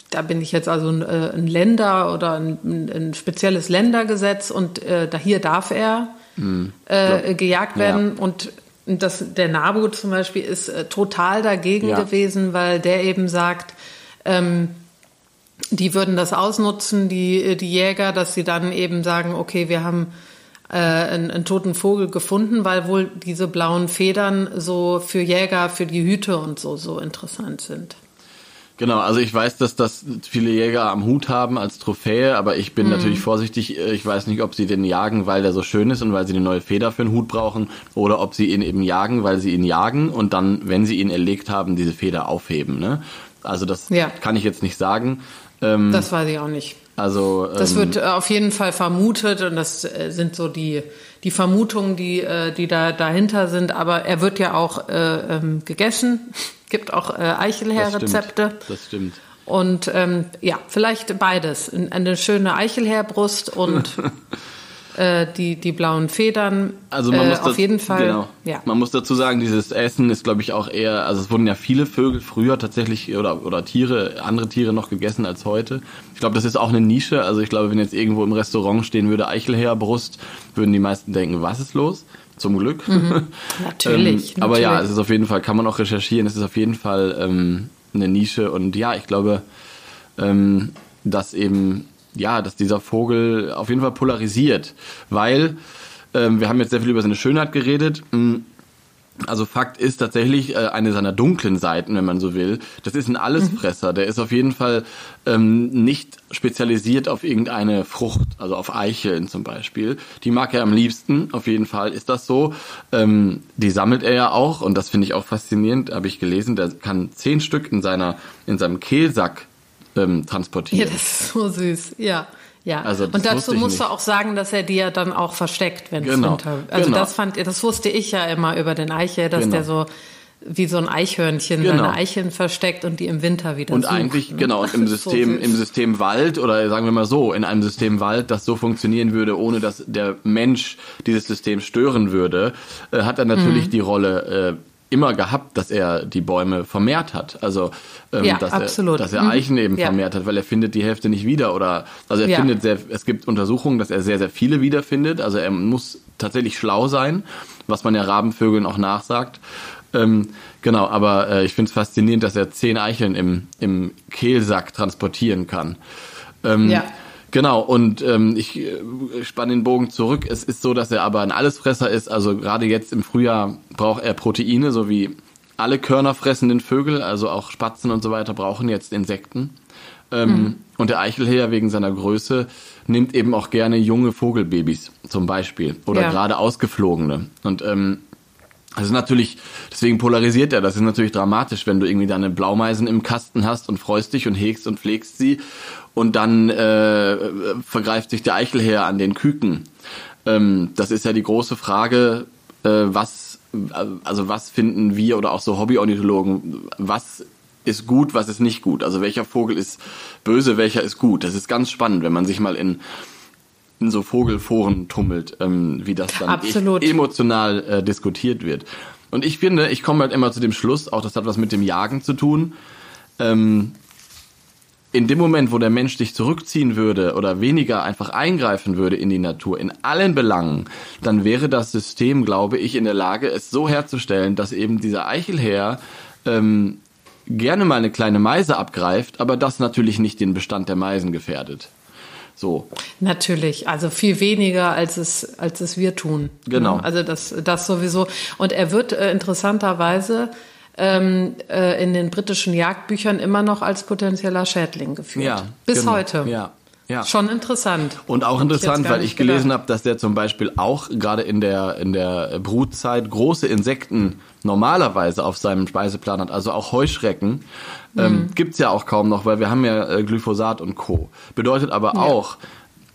da bin ich jetzt also ein, äh, ein Länder oder ein, ein, spezielles Ländergesetz und äh, da hier darf er mhm. äh, gejagt werden ja. und das, der NABU zum Beispiel ist äh, total dagegen ja. gewesen, weil der eben sagt, ähm, die würden das ausnutzen, die, die Jäger, dass sie dann eben sagen, okay, wir haben äh, einen, einen toten Vogel gefunden, weil wohl diese blauen Federn so für Jäger, für die Hüte und so, so interessant sind. Genau, also ich weiß, dass das viele Jäger am Hut haben als Trophäe, aber ich bin mhm. natürlich vorsichtig. Ich weiß nicht, ob sie den jagen, weil der so schön ist und weil sie eine neue Feder für den Hut brauchen, oder ob sie ihn eben jagen, weil sie ihn jagen und dann, wenn sie ihn erlegt haben, diese Feder aufheben. Ne? Also das ja. kann ich jetzt nicht sagen. Ähm, das weiß ich auch nicht. Also ähm, das wird äh, auf jeden Fall vermutet und das äh, sind so die die Vermutungen, die äh, die da dahinter sind. Aber er wird ja auch äh, ähm, gegessen. Gibt auch äh, Eichelherrezepte. Das, das stimmt. Und ähm, ja, vielleicht beides. Eine schöne Eichelherbrust und äh, die, die blauen Federn. Also man äh, muss auf das, jeden Fall. Genau. Ja. Man muss dazu sagen, dieses Essen ist, glaube ich, auch eher, also es wurden ja viele Vögel früher tatsächlich oder, oder Tiere, andere Tiere noch gegessen als heute. Ich glaube, das ist auch eine Nische. Also ich glaube, wenn jetzt irgendwo im Restaurant stehen würde Eichelherbrust, würden die meisten denken, was ist los? Zum Glück. Mhm. Natürlich, ähm, Aber natürlich. ja, es ist auf jeden Fall, kann man auch recherchieren, es ist auf jeden Fall ähm, eine Nische und ja, ich glaube, ähm, dass eben ja, dass dieser Vogel auf jeden Fall polarisiert, weil ähm, wir haben jetzt sehr viel über seine Schönheit geredet. Hm, also Fakt ist tatsächlich äh, eine seiner dunklen Seiten, wenn man so will. Das ist ein Allesfresser. Der ist auf jeden Fall ähm, nicht spezialisiert auf irgendeine Frucht, also auf Eicheln zum Beispiel. Die mag er am liebsten, auf jeden Fall ist das so. Ähm, die sammelt er ja auch und das finde ich auch faszinierend, habe ich gelesen. Der kann zehn Stück in seiner in seinem Kehlsack ähm, transportieren. Ja, das ist so süß, ja. Ja, also und dazu musst du auch sagen, dass er die ja dann auch versteckt, wenn genau. es runter. Also genau. das fand, das wusste ich ja immer über den Eiche, dass genau. der so wie so ein Eichhörnchen genau. seine Eicheln versteckt und die im Winter wieder Und sucht, eigentlich, ne? genau, im System, so im System Wald oder sagen wir mal so, in einem System Wald, das so funktionieren würde, ohne dass der Mensch dieses System stören würde, äh, hat er natürlich mhm. die Rolle äh, immer gehabt, dass er die Bäume vermehrt hat. Also ähm, ja, dass, absolut. Er, dass er mhm. Eichen eben ja. vermehrt hat, weil er findet die Hälfte nicht wieder oder also er ja. findet sehr, es gibt Untersuchungen, dass er sehr, sehr viele wiederfindet. Also er muss tatsächlich schlau sein, was man ja Rabenvögeln auch nachsagt. Ähm, genau, aber äh, ich finde es faszinierend, dass er zehn Eicheln im, im Kehlsack transportieren kann. Ähm, ja. Genau, und ähm, ich äh, spanne den Bogen zurück. Es ist so, dass er aber ein Allesfresser ist. Also gerade jetzt im Frühjahr braucht er Proteine, so wie alle körnerfressenden Vögel, also auch Spatzen und so weiter, brauchen jetzt Insekten. Ähm, mhm. Und der Eichelhäher wegen seiner Größe nimmt eben auch gerne junge Vogelbabys zum Beispiel oder ja. gerade ausgeflogene. Und ähm, das ist natürlich, deswegen polarisiert er, das ist natürlich dramatisch, wenn du irgendwie deine Blaumeisen im Kasten hast und freust dich und hegst und pflegst sie und dann äh, vergreift sich der Eichelherr an den Küken. Ähm, das ist ja die große Frage, äh, was, also was finden wir oder auch so Hobbyornithologen, was ist gut, was ist nicht gut? Also welcher Vogel ist böse, welcher ist gut? Das ist ganz spannend, wenn man sich mal in in so Vogelforen tummelt, ähm, wie das dann e emotional äh, diskutiert wird. Und ich finde, ich komme halt immer zu dem Schluss, auch das hat was mit dem Jagen zu tun. Ähm, in dem Moment, wo der Mensch sich zurückziehen würde oder weniger einfach eingreifen würde in die Natur, in allen Belangen, dann wäre das System, glaube ich, in der Lage, es so herzustellen, dass eben dieser Eichelherr ähm, gerne mal eine kleine Meise abgreift, aber das natürlich nicht den Bestand der Meisen gefährdet. So. Natürlich, also viel weniger als es als es wir tun. Genau. Also das das sowieso. Und er wird äh, interessanterweise ähm, äh, in den britischen Jagdbüchern immer noch als potenzieller Schädling geführt. Ja, Bis genau. heute. Ja. Ja. Schon interessant. Und auch interessant, ich weil ich gelesen habe, dass der zum Beispiel auch gerade in der, in der Brutzeit große Insekten normalerweise auf seinem Speiseplan hat, also auch Heuschrecken. Ähm, mhm. Ähm, gibt's ja auch kaum noch, weil wir haben ja äh, Glyphosat und Co. Bedeutet aber ja. auch,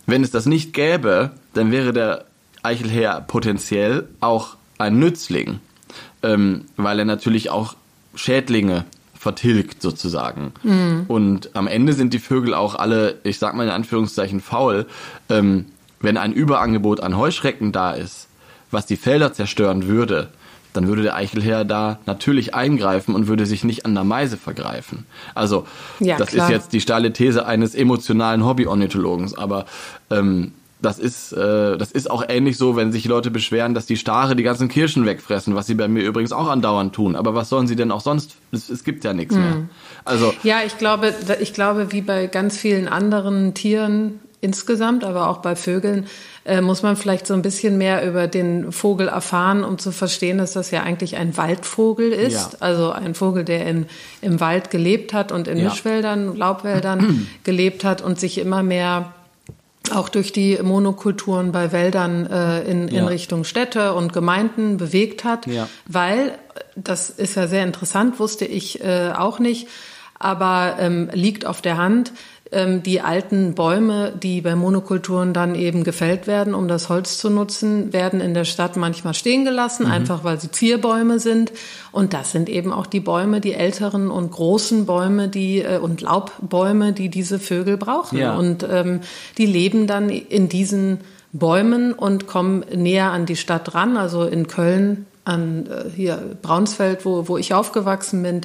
wenn es das nicht gäbe, dann wäre der Eichelherr potenziell auch ein Nützling, ähm, weil er natürlich auch Schädlinge vertilgt sozusagen. Mhm. Und am Ende sind die Vögel auch alle, ich sag mal in Anführungszeichen, faul. Ähm, wenn ein Überangebot an Heuschrecken da ist, was die Felder zerstören würde, dann würde der Eichelherr da natürlich eingreifen und würde sich nicht an der Meise vergreifen. Also ja, das klar. ist jetzt die steile These eines emotionalen Hobby-Ornithologens, aber ähm, das ist, äh, das ist auch ähnlich so, wenn sich Leute beschweren, dass die Stare die ganzen Kirschen wegfressen, was sie bei mir übrigens auch andauernd tun. Aber was sollen sie denn auch sonst? Es, es gibt ja nichts hm. mehr. Also ja, ich glaube, ich glaube, wie bei ganz vielen anderen Tieren insgesamt, aber auch bei Vögeln, äh, muss man vielleicht so ein bisschen mehr über den Vogel erfahren, um zu verstehen, dass das ja eigentlich ein Waldvogel ist. Ja. Also ein Vogel, der in, im Wald gelebt hat und in ja. Mischwäldern, Laubwäldern gelebt hat und sich immer mehr auch durch die Monokulturen bei Wäldern äh, in, in ja. Richtung Städte und Gemeinden bewegt hat, ja. weil, das ist ja sehr interessant, wusste ich äh, auch nicht, aber ähm, liegt auf der Hand, ähm, die alten Bäume, die bei Monokulturen dann eben gefällt werden, um das Holz zu nutzen, werden in der Stadt manchmal stehen gelassen, mhm. einfach weil sie Zierbäume sind. Und das sind eben auch die Bäume, die älteren und großen Bäume, die äh, und Laubbäume, die diese Vögel brauchen. Ja. Und ähm, die leben dann in diesen Bäumen und kommen näher an die Stadt ran. Also in Köln, an äh, hier Braunsfeld, wo, wo ich aufgewachsen bin.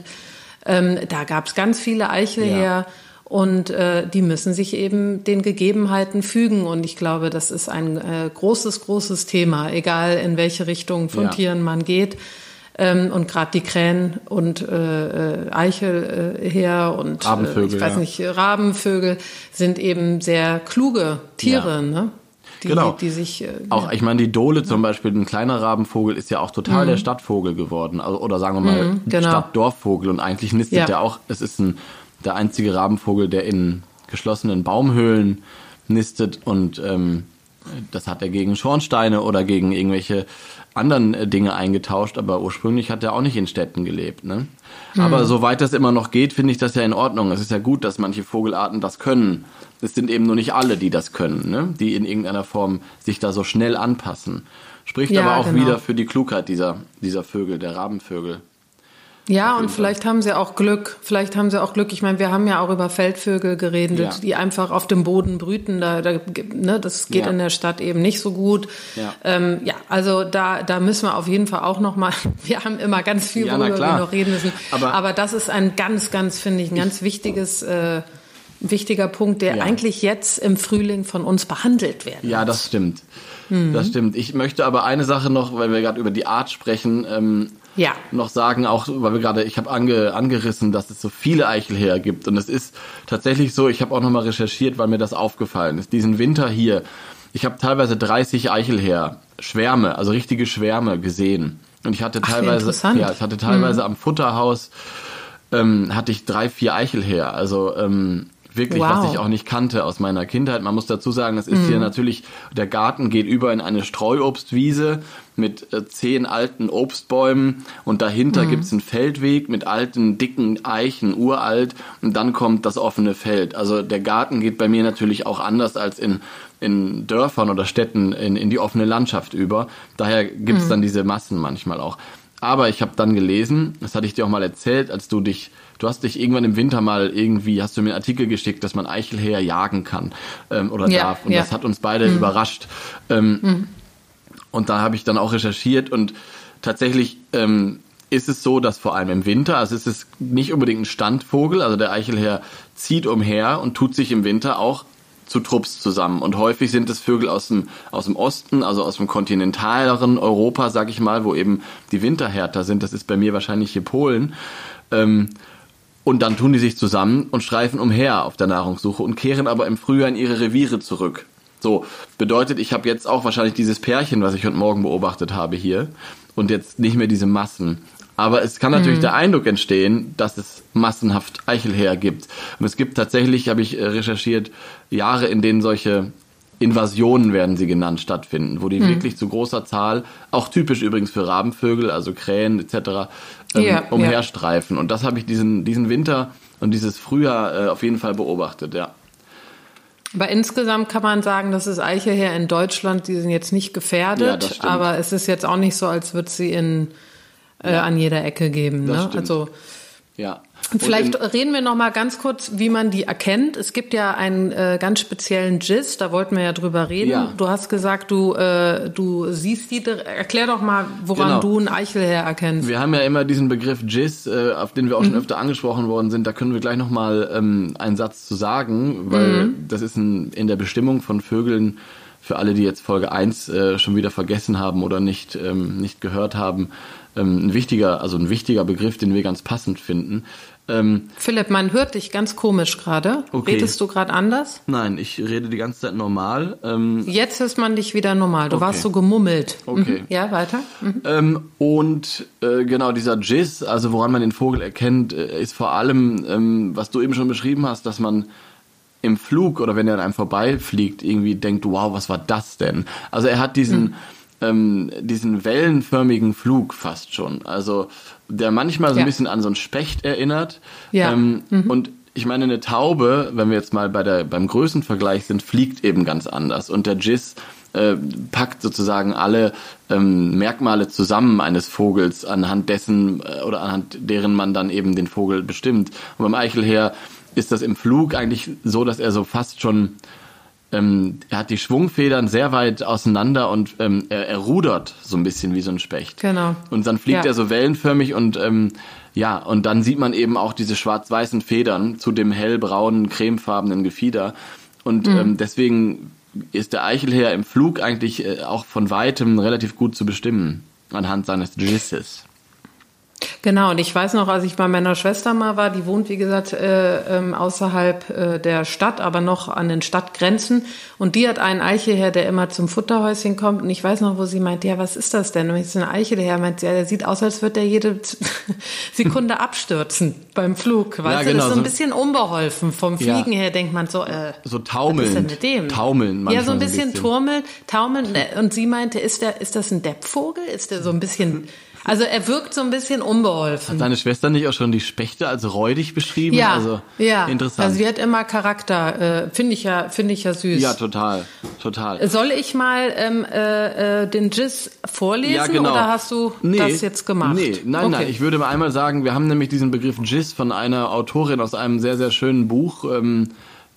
Ähm, da gab es ganz viele Eiche ja. her. Und äh, die müssen sich eben den Gegebenheiten fügen. Und ich glaube, das ist ein äh, großes, großes Thema, egal in welche Richtung von ja. Tieren man geht. Ähm, und gerade die Krähen und äh, äh Eichel äh, her und äh, ich weiß ja. nicht, Rabenvögel sind eben sehr kluge Tiere, ja. ne? Die, genau. Die, die sich, äh, auch, ich meine, die Dole zum Beispiel, ein kleiner Rabenvogel, ist ja auch total mhm. der Stadtvogel geworden. Also, oder sagen wir mal, mhm, genau. Stadt-Dorfvogel. Und eigentlich nistet ja. der auch, es ist ein der einzige Rabenvogel, der in geschlossenen Baumhöhlen nistet und ähm, das hat er gegen Schornsteine oder gegen irgendwelche anderen äh, Dinge eingetauscht, aber ursprünglich hat er auch nicht in Städten gelebt. Ne? Mhm. Aber soweit das immer noch geht, finde ich das ja in Ordnung. Es ist ja gut, dass manche Vogelarten das können. Es sind eben nur nicht alle, die das können, ne? die in irgendeiner Form sich da so schnell anpassen. Spricht ja, aber auch genau. wieder für die Klugheit dieser, dieser Vögel, der Rabenvögel. Ja, und vielleicht haben sie auch Glück. Vielleicht haben sie auch Glück. Ich meine, wir haben ja auch über Feldvögel geredet, ja. die einfach auf dem Boden brüten. Da, da, ne, das geht ja. in der Stadt eben nicht so gut. Ja, ähm, ja also da, da müssen wir auf jeden Fall auch noch mal. Wir haben immer ganz viel, worüber wir noch reden müssen. Aber, Aber das ist ein ganz, ganz, finde ich, ein ganz wichtiges. Äh, wichtiger Punkt, der eigentlich jetzt im Frühling von uns behandelt werden Ja, das stimmt. Mhm. Das stimmt. Ich möchte aber eine Sache noch, weil wir gerade über die Art sprechen, ähm, ja. noch sagen, auch weil wir gerade, ich habe ange, angerissen, dass es so viele Eichelhäher gibt. Und es ist tatsächlich so, ich habe auch nochmal recherchiert, weil mir das aufgefallen ist. Diesen Winter hier, ich habe teilweise 30 Eichelhäher, Schwärme, also richtige Schwärme gesehen. Und ich hatte teilweise, Ach, ja, ich hatte teilweise mhm. am Futterhaus ähm, hatte ich drei, vier Eichelhäher. Also ähm, Wirklich, wow. was ich auch nicht kannte aus meiner Kindheit. Man muss dazu sagen, es ist mm. hier natürlich, der Garten geht über in eine Streuobstwiese mit äh, zehn alten Obstbäumen und dahinter mm. gibt's einen Feldweg mit alten, dicken Eichen, uralt und dann kommt das offene Feld. Also der Garten geht bei mir natürlich auch anders als in, in Dörfern oder Städten in, in die offene Landschaft über. Daher gibt's mm. dann diese Massen manchmal auch. Aber ich habe dann gelesen, das hatte ich dir auch mal erzählt, als du dich, du hast dich irgendwann im Winter mal irgendwie, hast du mir einen Artikel geschickt, dass man Eichelhäher jagen kann ähm, oder ja, darf. Und ja. das hat uns beide mhm. überrascht. Ähm, mhm. Und da habe ich dann auch recherchiert und tatsächlich ähm, ist es so, dass vor allem im Winter, also es ist nicht unbedingt ein Standvogel, also der Eichelherr zieht umher und tut sich im Winter auch zu Trupps zusammen. Und häufig sind es Vögel aus dem, aus dem Osten, also aus dem kontinentaleren Europa, sag ich mal, wo eben die Winter härter sind. Das ist bei mir wahrscheinlich hier Polen. Ähm, und dann tun die sich zusammen und streifen umher auf der Nahrungssuche und kehren aber im Frühjahr in ihre Reviere zurück. So, bedeutet, ich habe jetzt auch wahrscheinlich dieses Pärchen, was ich heute Morgen beobachtet habe hier und jetzt nicht mehr diese Massen. Aber es kann natürlich mhm. der Eindruck entstehen, dass es massenhaft Eichelhäher gibt. Und es gibt tatsächlich, habe ich äh, recherchiert, Jahre, in denen solche Invasionen werden sie genannt, stattfinden, wo die mhm. wirklich zu großer Zahl, auch typisch übrigens für Rabenvögel, also Krähen etc., ähm, ja, umherstreifen. Ja. Und das habe ich diesen, diesen Winter und dieses Frühjahr äh, auf jeden Fall beobachtet, ja. Aber insgesamt kann man sagen, dass es Eichelhäher in Deutschland, die sind jetzt nicht gefährdet, ja, aber es ist jetzt auch nicht so, als würde sie in äh, an jeder Ecke geben. Ne? Also ja. Vielleicht reden wir noch mal ganz kurz, wie man die erkennt. Es gibt ja einen äh, ganz speziellen Gis, da wollten wir ja drüber reden. Ja. Du hast gesagt, du äh, du siehst die. Erklär doch mal, woran genau. du einen Eichelherr erkennst. Wir haben ja immer diesen Begriff Gis, äh, auf den wir auch mhm. schon öfter angesprochen worden sind. Da können wir gleich noch mal ähm, einen Satz zu sagen, weil mhm. das ist ein, in der Bestimmung von Vögeln für alle, die jetzt Folge 1 äh, schon wieder vergessen haben oder nicht, ähm, nicht gehört haben, ähm, ein wichtiger, also ein wichtiger Begriff, den wir ganz passend finden. Ähm, Philipp, man hört dich ganz komisch gerade. Okay. Redest du gerade anders? Nein, ich rede die ganze Zeit normal. Ähm, Jetzt hört man dich wieder normal. Du okay. warst so gemummelt. Okay. Mhm. Ja, weiter. Mhm. Ähm, und äh, genau dieser Jizz, also woran man den Vogel erkennt, äh, ist vor allem, ähm, was du eben schon beschrieben hast, dass man im Flug oder wenn er an einem vorbeifliegt, irgendwie denkt, wow, was war das denn? Also er hat diesen, mhm. Ähm, diesen wellenförmigen Flug fast schon. Also der manchmal so ein bisschen an so ein Specht erinnert. Ja. Ähm, mhm. Und ich meine, eine Taube, wenn wir jetzt mal bei der, beim Größenvergleich sind, fliegt eben ganz anders. Und der Giz äh, packt sozusagen alle ähm, Merkmale zusammen eines Vogels anhand dessen äh, oder anhand deren man dann eben den Vogel bestimmt. Und beim Eichelheer ist das im Flug eigentlich so, dass er so fast schon ähm, er hat die Schwungfedern sehr weit auseinander und ähm, er, er rudert so ein bisschen wie so ein Specht. Genau. Und dann fliegt ja. er so wellenförmig und ähm, ja, und dann sieht man eben auch diese schwarz-weißen Federn zu dem hellbraunen, cremefarbenen Gefieder. Und mhm. ähm, deswegen ist der Eichelherr im Flug eigentlich äh, auch von weitem relativ gut zu bestimmen anhand seines Gisses. Genau, und ich weiß noch, als ich bei meiner Schwester mal war, die wohnt, wie gesagt, äh, ähm, außerhalb äh, der Stadt, aber noch an den Stadtgrenzen. Und die hat einen Eichelherr, der immer zum Futterhäuschen kommt. Und ich weiß noch, wo sie meint, ja, was ist das denn? Und ich so, ein Eichelherr, meint, ja, der sieht aus, als würde der jede Sekunde abstürzen beim Flug. Weißt ja, genau, du, das ist so ein bisschen unbeholfen. Vom Fliegen ja. her denkt man so, äh, so taumeln. Was ist denn mit dem? Taumeln Ja, so ein bisschen, ein bisschen. turmeln, taumeln. Und sie meinte, ist der, ist das ein Deppvogel? Ist der so ein bisschen also er wirkt so ein bisschen unbeholfen. Hat deine Schwester nicht auch schon die Spechte als räudig beschrieben? Ja, also, ja. Interessant. Also sie hat immer Charakter. Äh, finde ich ja, finde ich ja süß. Ja, total, total. Soll ich mal ähm, äh, äh den Giz vorlesen ja, genau. oder hast du nee, das jetzt gemacht? Nee, nein, okay. nein. Ich würde mal einmal sagen, wir haben nämlich diesen Begriff Giz von einer Autorin aus einem sehr, sehr schönen Buch, ähm,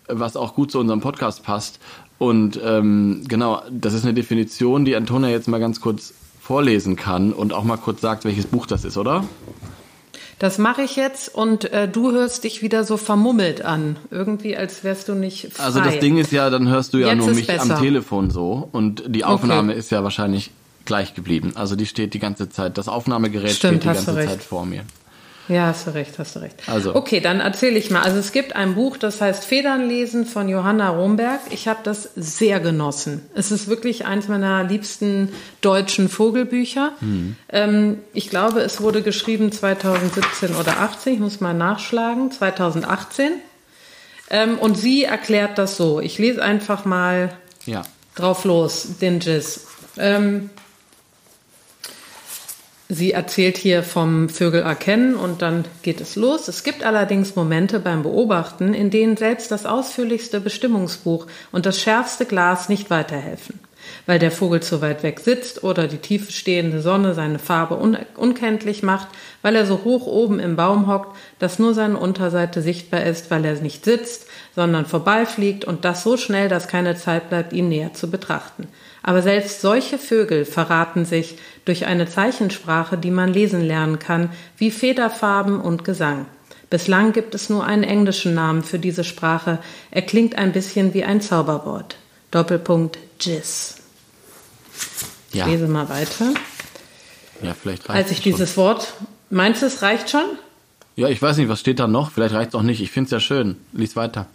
was auch gut zu unserem Podcast passt. Und ähm, genau, das ist eine Definition, die Antonia jetzt mal ganz kurz vorlesen kann und auch mal kurz sagt, welches Buch das ist, oder? Das mache ich jetzt und äh, du hörst dich wieder so vermummelt an. Irgendwie, als wärst du nicht frei. Also das Ding ist ja, dann hörst du ja jetzt nur mich besser. am Telefon so und die Aufnahme okay. ist ja wahrscheinlich gleich geblieben. Also die steht die ganze Zeit, das Aufnahmegerät Stimmt, steht die ganze Zeit vor mir. Ja, hast du recht, hast du recht. Also. Okay, dann erzähle ich mal. Also es gibt ein Buch, das heißt Federn lesen von Johanna Romberg. Ich habe das sehr genossen. Es ist wirklich eins meiner liebsten deutschen Vogelbücher. Mhm. Ähm, ich glaube, es wurde geschrieben 2017 oder 18. Ich muss mal nachschlagen. 2018. Ähm, und sie erklärt das so. Ich lese einfach mal Ja. drauf los, den Giz. Ähm, sie erzählt hier vom Vögel erkennen und dann geht es los. Es gibt allerdings Momente beim Beobachten, in denen selbst das ausführlichste Bestimmungsbuch und das schärfste Glas nicht weiterhelfen. Weil der Vogel zu weit weg sitzt oder die tiefe stehende Sonne seine Farbe un unkenntlich macht, weil er so hoch oben im Baum hockt, dass nur seine Unterseite sichtbar ist, weil er nicht sitzt, sondern vorbeifliegt und das so schnell, dass keine Zeit bleibt, ihn näher zu betrachten. Aber selbst solche Vögel verraten sich durch eine Zeichensprache, die man lesen lernen kann, wie Federfarben und Gesang. Bislang gibt es nur einen englischen Namen für diese Sprache. Er klingt ein bisschen wie ein Zauberwort. Doppelpunkt Jizz. Ich Ja. lese mal weiter. Ja, vielleicht reicht Als ich es schon. dieses Wort, meinst du, es reicht schon? Ja, ich weiß nicht, was steht da noch? Vielleicht reicht es auch nicht. Ich finde es ja schön. Lies weiter.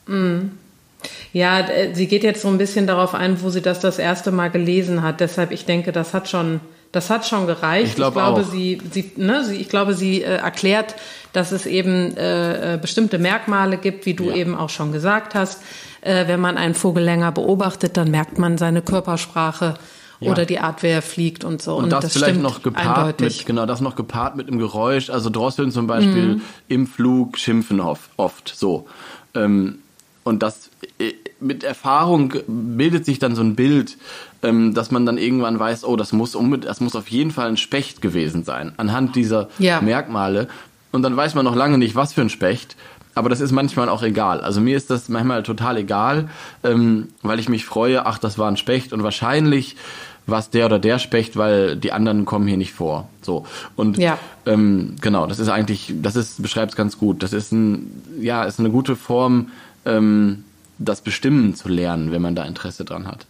Ja, d- sie geht jetzt so ein bisschen darauf ein, wo sie das das erste Mal gelesen hat. Deshalb, ich denke, das hat schon, das hat schon gereicht. Ich glaub glaube, auch. sie, sie, ne, sie, ich glaube, sie äh, erklärt, dass es eben äh, äh, bestimmte Merkmale gibt, wie du Ja. eben auch schon gesagt hast. Äh, wenn man einen Vogel länger beobachtet, dann merkt man seine Körpersprache Ja. oder die Art, wer er fliegt und so. Und, das, vielleicht stimmt noch gepaart eindeutig. mit, genau, das noch gepaart mit einem Geräusch. Also Drosseln zum Beispiel Mhm. im Flug schimpfen oft, oft so. Ähm, und das äh, mit Erfahrung bildet sich dann so ein Bild, ähm, dass man dann irgendwann weiß, oh, das muss unbedingt, das muss auf jeden Fall ein Specht gewesen sein, anhand dieser Ja. Merkmale. Und dann weiß man noch lange nicht, was für ein Specht. Aber das ist manchmal auch egal. Also mir ist das manchmal total egal, ähm, weil ich mich freue, ach, das war ein Specht und wahrscheinlich war es der oder der Specht, weil die anderen kommen hier nicht vor. So. Und Ja. ähm, genau, das ist eigentlich, das ist, beschreibt es ganz gut. Das ist ein, ja, ist eine gute Form, ähm, das Bestimmen zu lernen, wenn man da Interesse dran hat.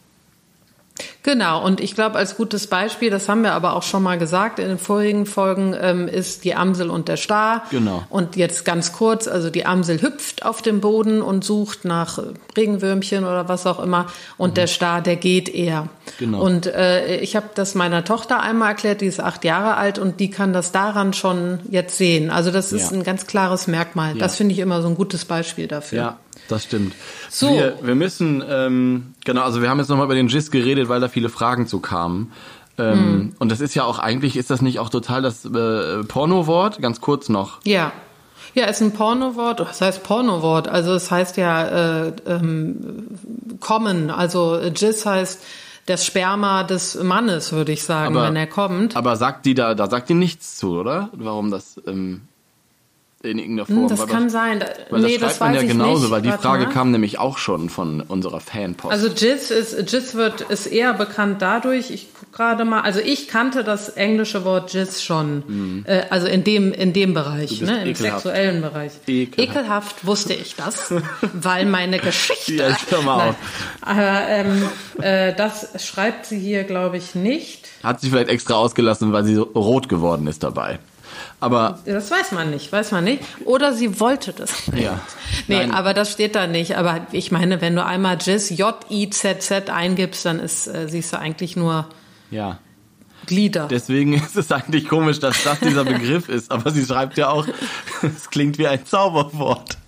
Genau, und ich glaube, als gutes Beispiel, das haben wir aber auch schon mal gesagt in den vorigen Folgen, ähm, ist die Amsel und der Star. Genau. Und jetzt ganz kurz, also die Amsel hüpft auf dem Boden und sucht nach Regenwürmchen oder was auch immer. Und der Star, der geht eher. Mhm. Genau. Und äh, ich habe das meiner Tochter einmal erklärt, die ist acht Jahre alt und die kann das daran schon jetzt sehen. Also das ist Ja. ein ganz klares Merkmal. Ja. Das finde ich immer so ein gutes Beispiel dafür. Ja, das stimmt. So. Wir, wir müssen, ähm, genau, also wir haben jetzt nochmal über den GIS geredet, weil da viele Fragen zu kamen. Ähm, Hm. Und das ist ja auch eigentlich, ist das nicht auch total das äh, Porno-Wort? Ganz kurz noch. Ja. Ja, ist ein Pornowort. Das heißt Pornowort. Also es heißt ja äh, ähm, kommen. Also Jizz heißt das Sperma des Mannes, würde ich sagen, Aber- wenn er kommt. Aber sagt die da, da sagt die nichts zu, oder? Warum das ähm, in irgendeiner Form? Hm, das weil kann sein. Da- Weil nee, das schreibt das man ja genauso, nicht. weil die Warte Frage mal. kam nämlich auch schon von unserer Fanpost. Also Jizz ist Jizz wird ist eher bekannt dadurch. Ich guck gerade mal. Also ich kannte das englische Wort Jizz schon. Äh, also in dem in dem Bereich, Mhm. ne, im ekelhaft. sexuellen Bereich. Ekelhaft. Ekelhaft wusste ich das, weil meine Geschichte. Ja, hör mal auf. Aber ähm, äh, das schreibt sie hier, glaube ich, nicht. Hat sie vielleicht extra ausgelassen, weil sie so rot geworden ist dabei. Aber Das weiß man nicht, weiß man nicht. Oder sie wollte das. Ja. Nee, Nein. aber das steht da nicht. Aber ich meine, wenn du einmal Jizz, J-I-Z-Z eingibst, dann ist, äh, siehst du eigentlich nur ja, Glieder. deswegen ist es eigentlich komisch, dass das dieser Begriff ist. Aber sie schreibt ja auch, es klingt wie ein Zauberwort.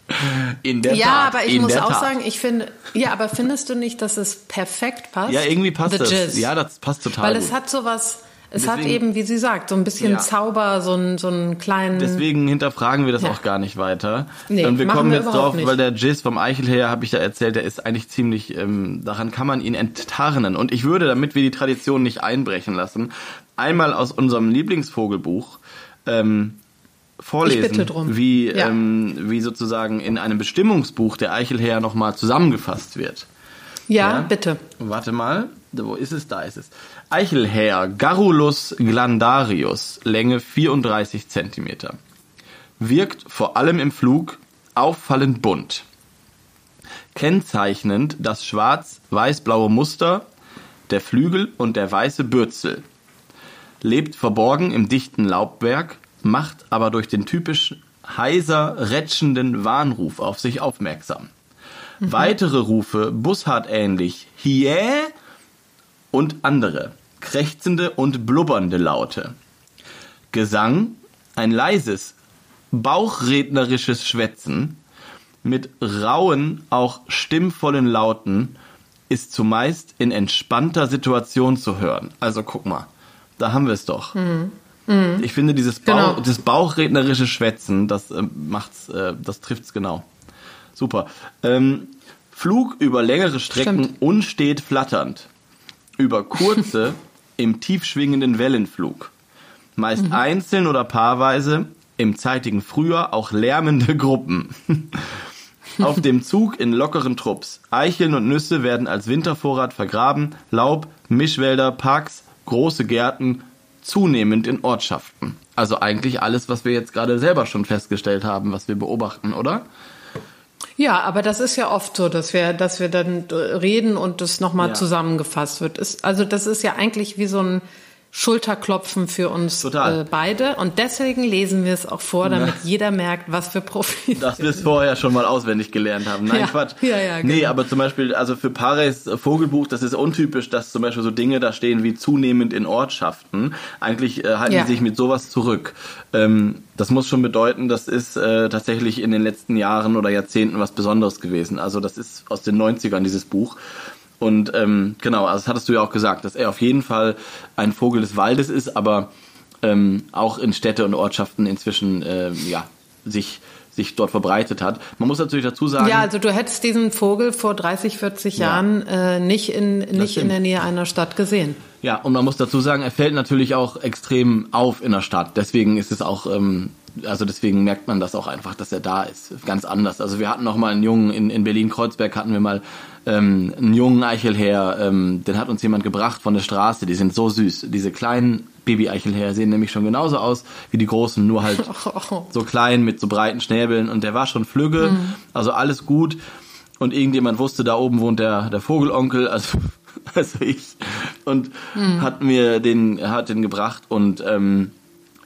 In der ja, Tat. aber ich muss auch Tat. sagen, ich finde, ja, aber findest du nicht, dass es perfekt passt? Ja, irgendwie passt The das. Jizz. Ja, das passt total Weil gut. es hat sowas, es hat Deswegen- eben, wie sie sagt, so ein bisschen Ja. Zauber, so einen, so einen kleinen. Deswegen hinterfragen wir das Ja. auch gar nicht weiter. Nee, und wir kommen wir jetzt drauf, nicht. weil der Jizz vom Eichelherr, habe ich ja erzählt, der ist eigentlich ziemlich, ähm, daran kann man ihn enttarnen. Und ich würde, damit wir die Tradition nicht einbrechen lassen, einmal aus unserem Lieblingsvogelbuch ähm, vorlesen, bitte drum. wie, Ja. ähm, wie sozusagen in einem Bestimmungsbuch der Eichelherr nochmal zusammengefasst wird. ja, Ja. bitte. Warte mal, wo ist es? Da ist es. Eichelherr, Garrulus glandarius, Länge 34 Zentimeter. Wirkt vor allem im Flug auffallend bunt. Kennzeichnend das schwarz-weiß-blaue Muster, der Flügel und der weiße Bürzel. Lebt verborgen im dichten Laubwerk, macht aber durch den typisch heiser, rätschenden Warnruf auf sich aufmerksam. Weitere Rufe, Bussard ähnlich, Hiä und andere, krächzende und blubbernde Laute. Gesang, ein leises, bauchrednerisches Schwätzen, mit rauen, auch stimmvollen Lauten ist zumeist in entspannter Situation zu hören. Also guck mal, da haben wir es doch. Mhm. Mhm. Ich finde dieses Bauch, genau. das bauchrednerische Schwätzen, das äh, macht's, äh, das trifft's genau. Super. Ähm, Flug über längere Strecken Stimmt. unstet flatternd. Über kurze im tiefschwingenden Wellenflug. Meist mhm. einzeln oder paarweise, im zeitigen Frühjahr auch lärmende Gruppen. Auf dem Zug in lockeren Trupps. Eicheln und Nüsse werden als Wintervorrat vergraben, Laub, Mischwälder, Parks, große Gärten, zunehmend in Ortschaften. Also eigentlich alles, was wir jetzt gerade selber schon festgestellt haben, was wir beobachten, oder? Ja, aber das ist ja oft so, dass wir, dass wir dann reden und das nochmal ja. zusammengefasst wird. Ist, also das ist ja eigentlich wie so ein Schulterklopfen für uns äh, beide. Und deswegen lesen wir es auch vor, damit ja. jeder merkt, was für Profis. Dass wir es vorher schon mal auswendig gelernt haben. Nein, ja. Quatsch. Ja, ja, genau. Nee, aber zum Beispiel, also für Pares Vogelbuch, das ist untypisch, dass zum Beispiel so Dinge da stehen wie zunehmend in Ortschaften. Eigentlich äh, halten ja. die sich mit sowas zurück. Ähm, das muss schon bedeuten, das ist äh, tatsächlich in den letzten Jahren oder Jahrzehnten was Besonderes gewesen. Also das ist aus den 90ern, dieses Buch. Und ähm, genau, also das hattest du ja auch gesagt, dass er auf jeden Fall ein Vogel des Waldes ist, aber ähm, auch in Städte und Ortschaften inzwischen äh, ja, sich sich dort verbreitet hat. Man muss natürlich dazu sagen. Ja, also du hättest diesen Vogel vor 30, 40 ja. Jahren äh, nicht in nicht in der Nähe einer Stadt gesehen. Ja, und man muss dazu sagen, er fällt natürlich auch extrem auf in der Stadt. Deswegen ist es auch ähm, also deswegen merkt man das auch einfach, dass er da ist. Ganz anders. Also wir hatten noch mal einen Jungen in, in Berlin-Kreuzberg hatten wir mal ähm, einen jungen Eichelherr, ähm, den hat uns jemand gebracht von der Straße. Die sind so süß. Diese kleinen Baby-Eichelherr sehen nämlich schon genauso aus wie die großen, nur halt so klein mit so breiten Schnäbeln. Und der war schon flügge, mhm. also alles gut. Und irgendjemand wusste, da oben wohnt der, der Vogelonkel, also, also ich. Und mhm. hat mir den, hat den gebracht und ähm,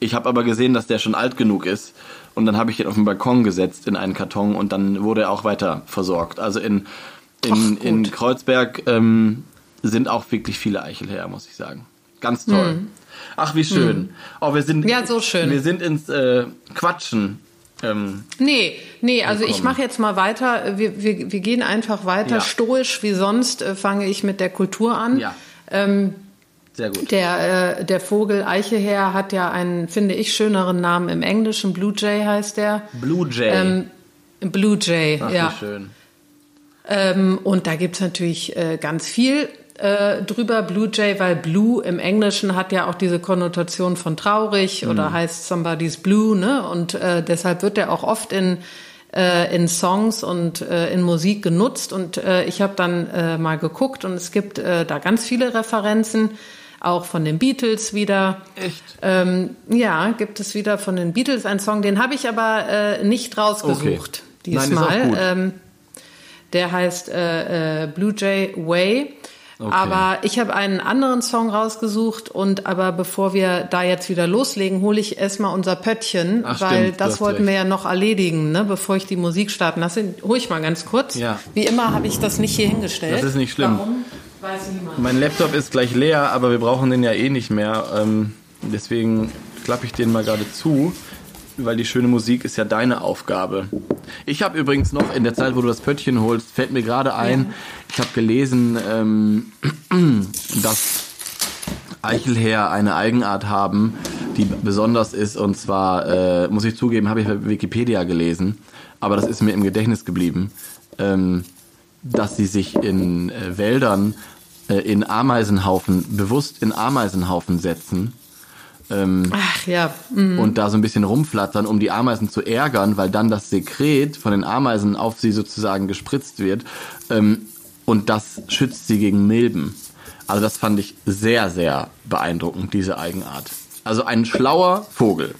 ich habe aber gesehen, dass der schon alt genug ist. Und dann habe ich ihn auf den Balkon gesetzt in einen Karton und dann wurde er auch weiter versorgt. Also in, in, Ach, in Kreuzberg ähm, sind auch wirklich viele Eichelherr, muss ich sagen. Ganz toll. Hm. Ach, wie schön. Hm. Oh, wir sind, ja, so schön. Wir sind ins äh, Quatschen. Ähm, nee, nee, also ich mache jetzt mal weiter. Wir, wir, wir gehen einfach weiter. Ja. Stoisch wie sonst äh, fange ich mit der Kultur an. Ja. Ähm, sehr gut. Der, äh, der Vogel Eicheherr hat ja einen, finde ich, schöneren Namen im Englischen. Blue Jay heißt der. Blue Jay. Ähm, Blue Jay, Ach, ja. Wie schön. Ähm, und da gibt's natürlich äh, ganz viel äh, drüber, Blue Jay, weil Blue im Englischen hat ja auch diese Konnotation von traurig mhm. oder heißt somebody's blue, ne? Und äh, deshalb wird er auch oft in äh, in Songs und äh, in Musik genutzt. Und äh, ich habe dann mal geguckt und es gibt da ganz viele Referenzen auch von den Beatles wieder. Echt? Ähm, ja, gibt es wieder von den Beatles einen Song, den habe ich aber äh, nicht rausgesucht okay. diesmal. Nein, ähm, der heißt äh, äh, Blue Jay Way. Okay. Aber ich habe einen anderen Song rausgesucht und aber bevor wir da jetzt wieder loslegen, hole ich erstmal unser Pöttchen, Ach, weil stimmt, das wollten recht. wir ja noch erledigen, ne, bevor ich die Musik starten lasse. Hole ich mal ganz kurz. Ja. Wie immer habe ich das nicht hier hingestellt. Das ist nicht schlimm. Warum? Weiß niemand. Mein Laptop ist gleich leer, aber wir brauchen den ja eh nicht mehr. Ähm, deswegen klappe ich den mal gerade zu weil die schöne Musik ist ja deine Aufgabe. Ich habe übrigens noch in der Zeit, wo du das Pöttchen holst, fällt mir gerade ein, ich habe gelesen, ähm, dass Eichelherr eine Eigenart haben, die besonders ist. Und zwar, äh, muss ich zugeben, habe ich bei Wikipedia gelesen, aber das ist mir im Gedächtnis geblieben, ähm, dass sie sich in äh, Wäldern äh, in Ameisenhaufen, bewusst in Ameisenhaufen setzen ähm, Ach ja. Mhm. Und da so ein bisschen rumflattern, um die Ameisen zu ärgern, weil dann das Sekret von den Ameisen auf sie sozusagen gespritzt wird. Ähm, und das schützt sie gegen Milben. Also das fand ich sehr, sehr beeindruckend, diese Eigenart. Also ein schlauer Vogel.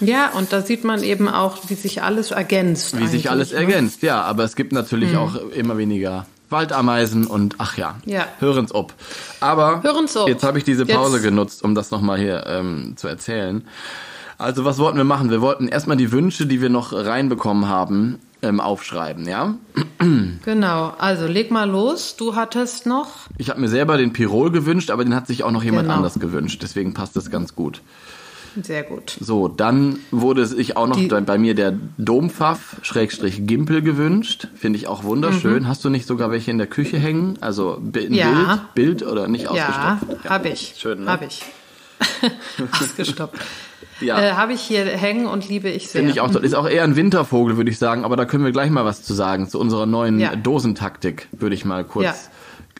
Ja, und da sieht man eben auch, wie sich alles ergänzt. Wie sich alles ne? ergänzt, ja. Aber es gibt natürlich mhm. auch immer weniger Waldameisen und ach ja, ja. hören's ob. Aber hören's ob. jetzt habe ich diese Pause jetzt. genutzt, um das nochmal hier ähm, zu erzählen. Also was wollten wir machen? Wir wollten erstmal die Wünsche, die wir noch reinbekommen haben, ähm, aufschreiben, ja? Genau, also leg mal los. Du hattest noch. Ich habe mir selber den Pirol gewünscht, aber den hat sich auch noch jemand genau. anders gewünscht. Deswegen passt das ganz gut. Sehr gut. So, dann wurde sich auch noch Die- bei mir der Dompfaff Schrägstrich Gimpel gewünscht. Finde ich auch wunderschön. Hast du nicht sogar welche in der Küche hängen? Also ein Mhm. Ja. Bild, Bild oder nicht Ja, ausgestopft? habe ich. Schön, ne? Habe ich. Ausgestoppt. Ja. Äh, habe ich hier hängen und liebe ich sehr. Finde ich auch toll. Ist auch eher ein Wintervogel, würde ich sagen, aber da können wir gleich mal was zu sagen, zu unserer neuen Ja. Dosentaktik, würde ich mal kurz.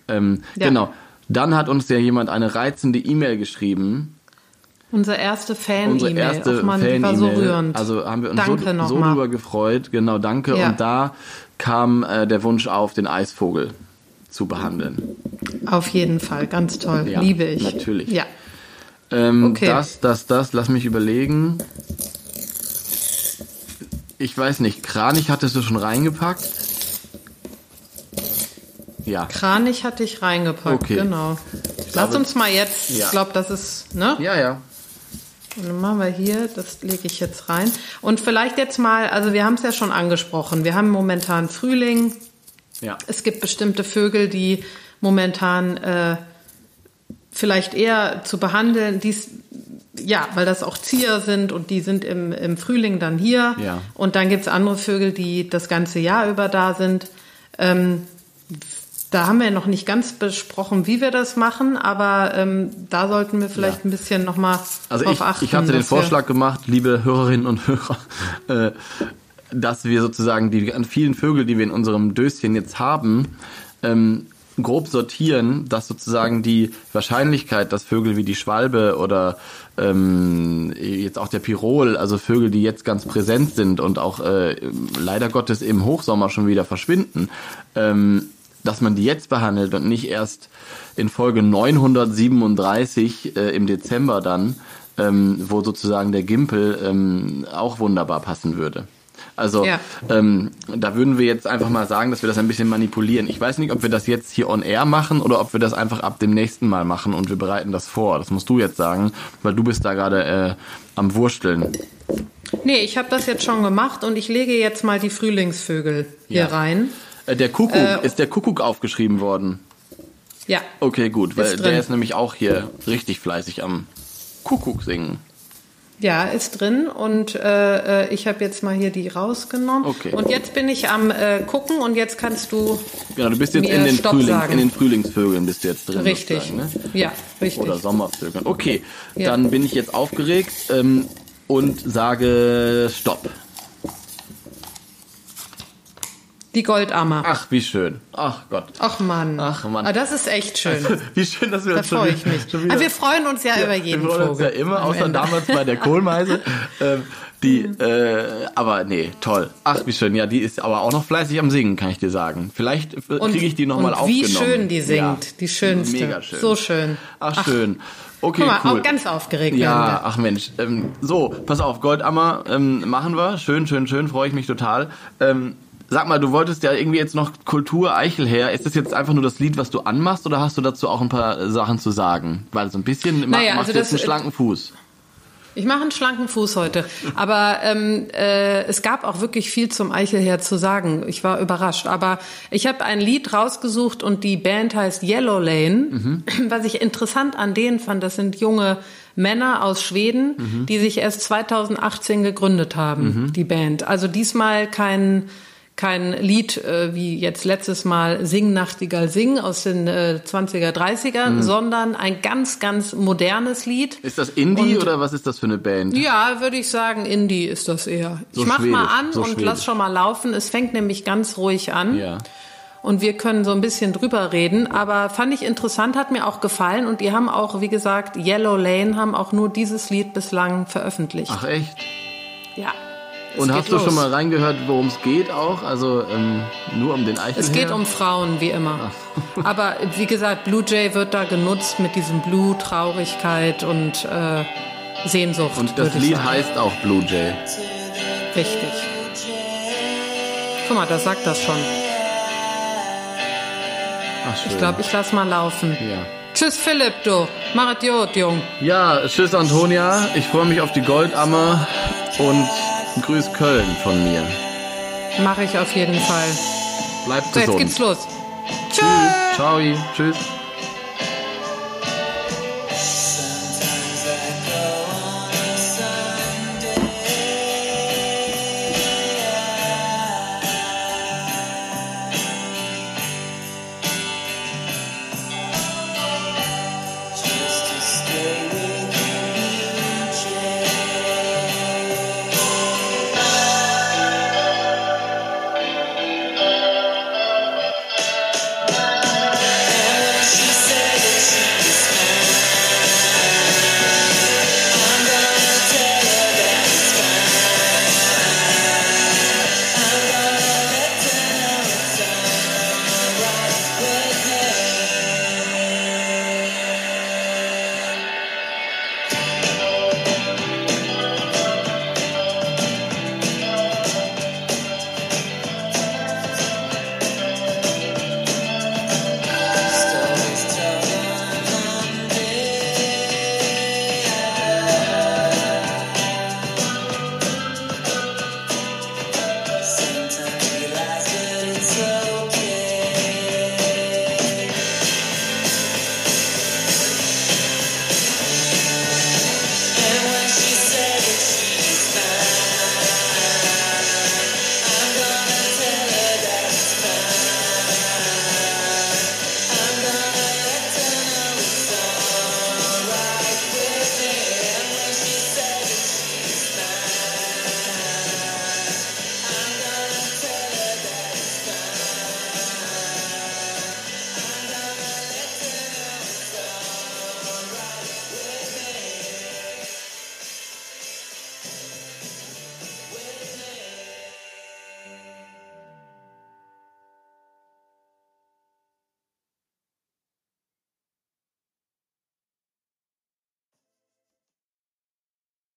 Ja. Ähm, Ja. Genau. Dann hat uns ja jemand eine reizende E-Mail geschrieben. Unsere erste Unsere Fan-E-Mail. erste Och Mann, die war so rührend. Also haben wir uns Danke so, so drüber gefreut. Genau, danke. Ja. Und da kam äh, der Wunsch auf, den Eisvogel zu behandeln. Auf jeden Fall, ganz toll. Ja, Liebe ich. natürlich. Ja. Ähm, Okay. Das, das, das, lass mich überlegen. Ich weiß nicht, Kranich hattest du schon reingepackt? Ja. Kranich hatte ich reingepackt, Okay. genau. Lass glaube- uns mal jetzt, Ja. ich glaube, das ist, ne? Ja, ja. Und dann machen wir hier, das lege ich jetzt rein. Und vielleicht jetzt mal, also wir haben es ja schon angesprochen, wir haben momentan Frühling. Ja. Es gibt bestimmte Vögel, die momentan äh, vielleicht eher zu behandeln, dies, ja, weil das auch Zieher sind und die sind im, im Frühling dann hier. Ja. Und dann gibt's andere Vögel, die das ganze Jahr über da sind. Ähm, da haben wir noch nicht ganz besprochen, wie wir das machen, aber ähm, da sollten wir vielleicht Ja. ein bisschen nochmal Also drauf ich, achten. ich hatte den Vorschlag gemacht, liebe Hörerinnen und Hörer, äh, dass wir sozusagen die an vielen Vögel, die wir in unserem Döschen jetzt haben, ähm, grob sortieren, dass sozusagen die Wahrscheinlichkeit, dass Vögel wie die Schwalbe oder ähm, jetzt auch der Pirol, also Vögel, die jetzt ganz präsent sind und auch äh, leider Gottes im Hochsommer schon wieder verschwinden, ähm, dass man die jetzt behandelt und nicht erst in Folge 937 äh, im Dezember dann, ähm, wo sozusagen der Gimpel ähm, auch wunderbar passen würde. Also Ja. ähm, da würden wir jetzt einfach mal sagen, dass wir das ein bisschen manipulieren. Ich weiß nicht, ob wir das jetzt hier on air machen oder ob wir das einfach ab dem nächsten Mal machen und wir bereiten das vor. Das musst du jetzt sagen, weil du bist da gerade äh, am Wursteln. Nee, ich habe das jetzt schon gemacht und ich lege jetzt mal die Frühlingsvögel hier Ja. rein. Äh, der Kuckuck, Äh, ist der Kuckuck aufgeschrieben worden? Ja, Okay, gut, weil Ist der ist nämlich auch hier richtig fleißig am Kuckuck singen. ja, ist drin und äh, ich habe jetzt mal hier die rausgenommen. Okay. Und jetzt bin ich am äh, gucken und jetzt kannst du Genau, du bist jetzt in den, Frühlings, in den Frühlingsvögeln bist du jetzt drin. richtig. Ne? Ja, richtig. Oder Sommervögeln. Okay, Ja. dann bin ich jetzt aufgeregt ähm, und sage Stopp. Die Goldammer. Ach, wie schön. Ach Gott. Ach Mann. Ach, Mann. Ah, das ist echt schön. Wie schön, dass wir Da uns freue ich mich. schon wieder, Aber wir freuen uns ja, über jeden wir freuen uns ja Vogel. immer, außer Ende. damals bei der Kohlmeise. ähm, die, äh, aber nee, toll. Ach, wie schön. Ja, die ist aber auch noch fleißig am Singen, kann ich dir sagen. Vielleicht äh, kriege ich die nochmal und wie aufgenommen. schön die singt. Ja. Die schönste. Mega schön. So schön. Ach, schön. Okay, Guck mal, cool. auch ganz aufgeregt Ja, ach Mensch. Ähm, so, pass auf, Goldammer ähm, machen wir. Schön, schön, schön, freue ich mich total. Ähm, sag mal, du wolltest ja irgendwie jetzt noch Kultur Eichel her. Ist das jetzt einfach nur das Lied, was du anmachst, oder hast du dazu auch ein paar äh, Sachen zu sagen? Weil so ein bisschen Naja, machst also du jetzt einen schlanken Fuß. Ich mache einen schlanken Fuß heute. Aber ähm, äh, es gab auch wirklich viel zum Eichelherr zu sagen. Ich war überrascht. Aber ich habe ein Lied rausgesucht und die Band heißt Yellow Lane. Was ich interessant an denen fand, das sind junge Männer aus Schweden, die sich erst 2018 gegründet haben, die Band. Also diesmal kein kein Lied äh, wie jetzt letztes Mal Sing Nachtigall Sing aus den äh, 20er, 30ern, sondern ein ganz, ganz modernes Lied. Ist das Indie Und- oder was ist das für eine Band? Ja, würde ich sagen, Indie ist das eher. So ich mach mal an so und schwedisch. lass schon mal laufen. Es fängt nämlich ganz ruhig an. Ja. Und wir können so ein bisschen drüber reden. Aber fand ich interessant, hat mir auch gefallen. Und die haben auch, wie gesagt, Yellow Lane haben auch nur dieses Lied bislang veröffentlicht. Ach echt? Ja. Es Und hast du los. schon mal reingehört, worum es geht auch? Also ähm, nur um den Eichelherr? Es geht um Frauen, wie immer. Aber wie gesagt, Blue Jay wird da genutzt mit diesem Blue, Traurigkeit und äh, Sehnsucht. Und das Lied sagen. heißt auch Blue Jay. Richtig. Guck mal, das sagt das schon. Ach schön. Ich glaube, ich lass mal laufen. ja. Tschüss, Philipp, du. Mach es gut, Jung. Ja, tschüss Antonia. Ich freue mich auf die Goldammer und grüß Köln von mir. Mach ich auf jeden Fall. Bleibt So, jetzt gesund. geht's los. Tschüss. Ciao. Tschüss.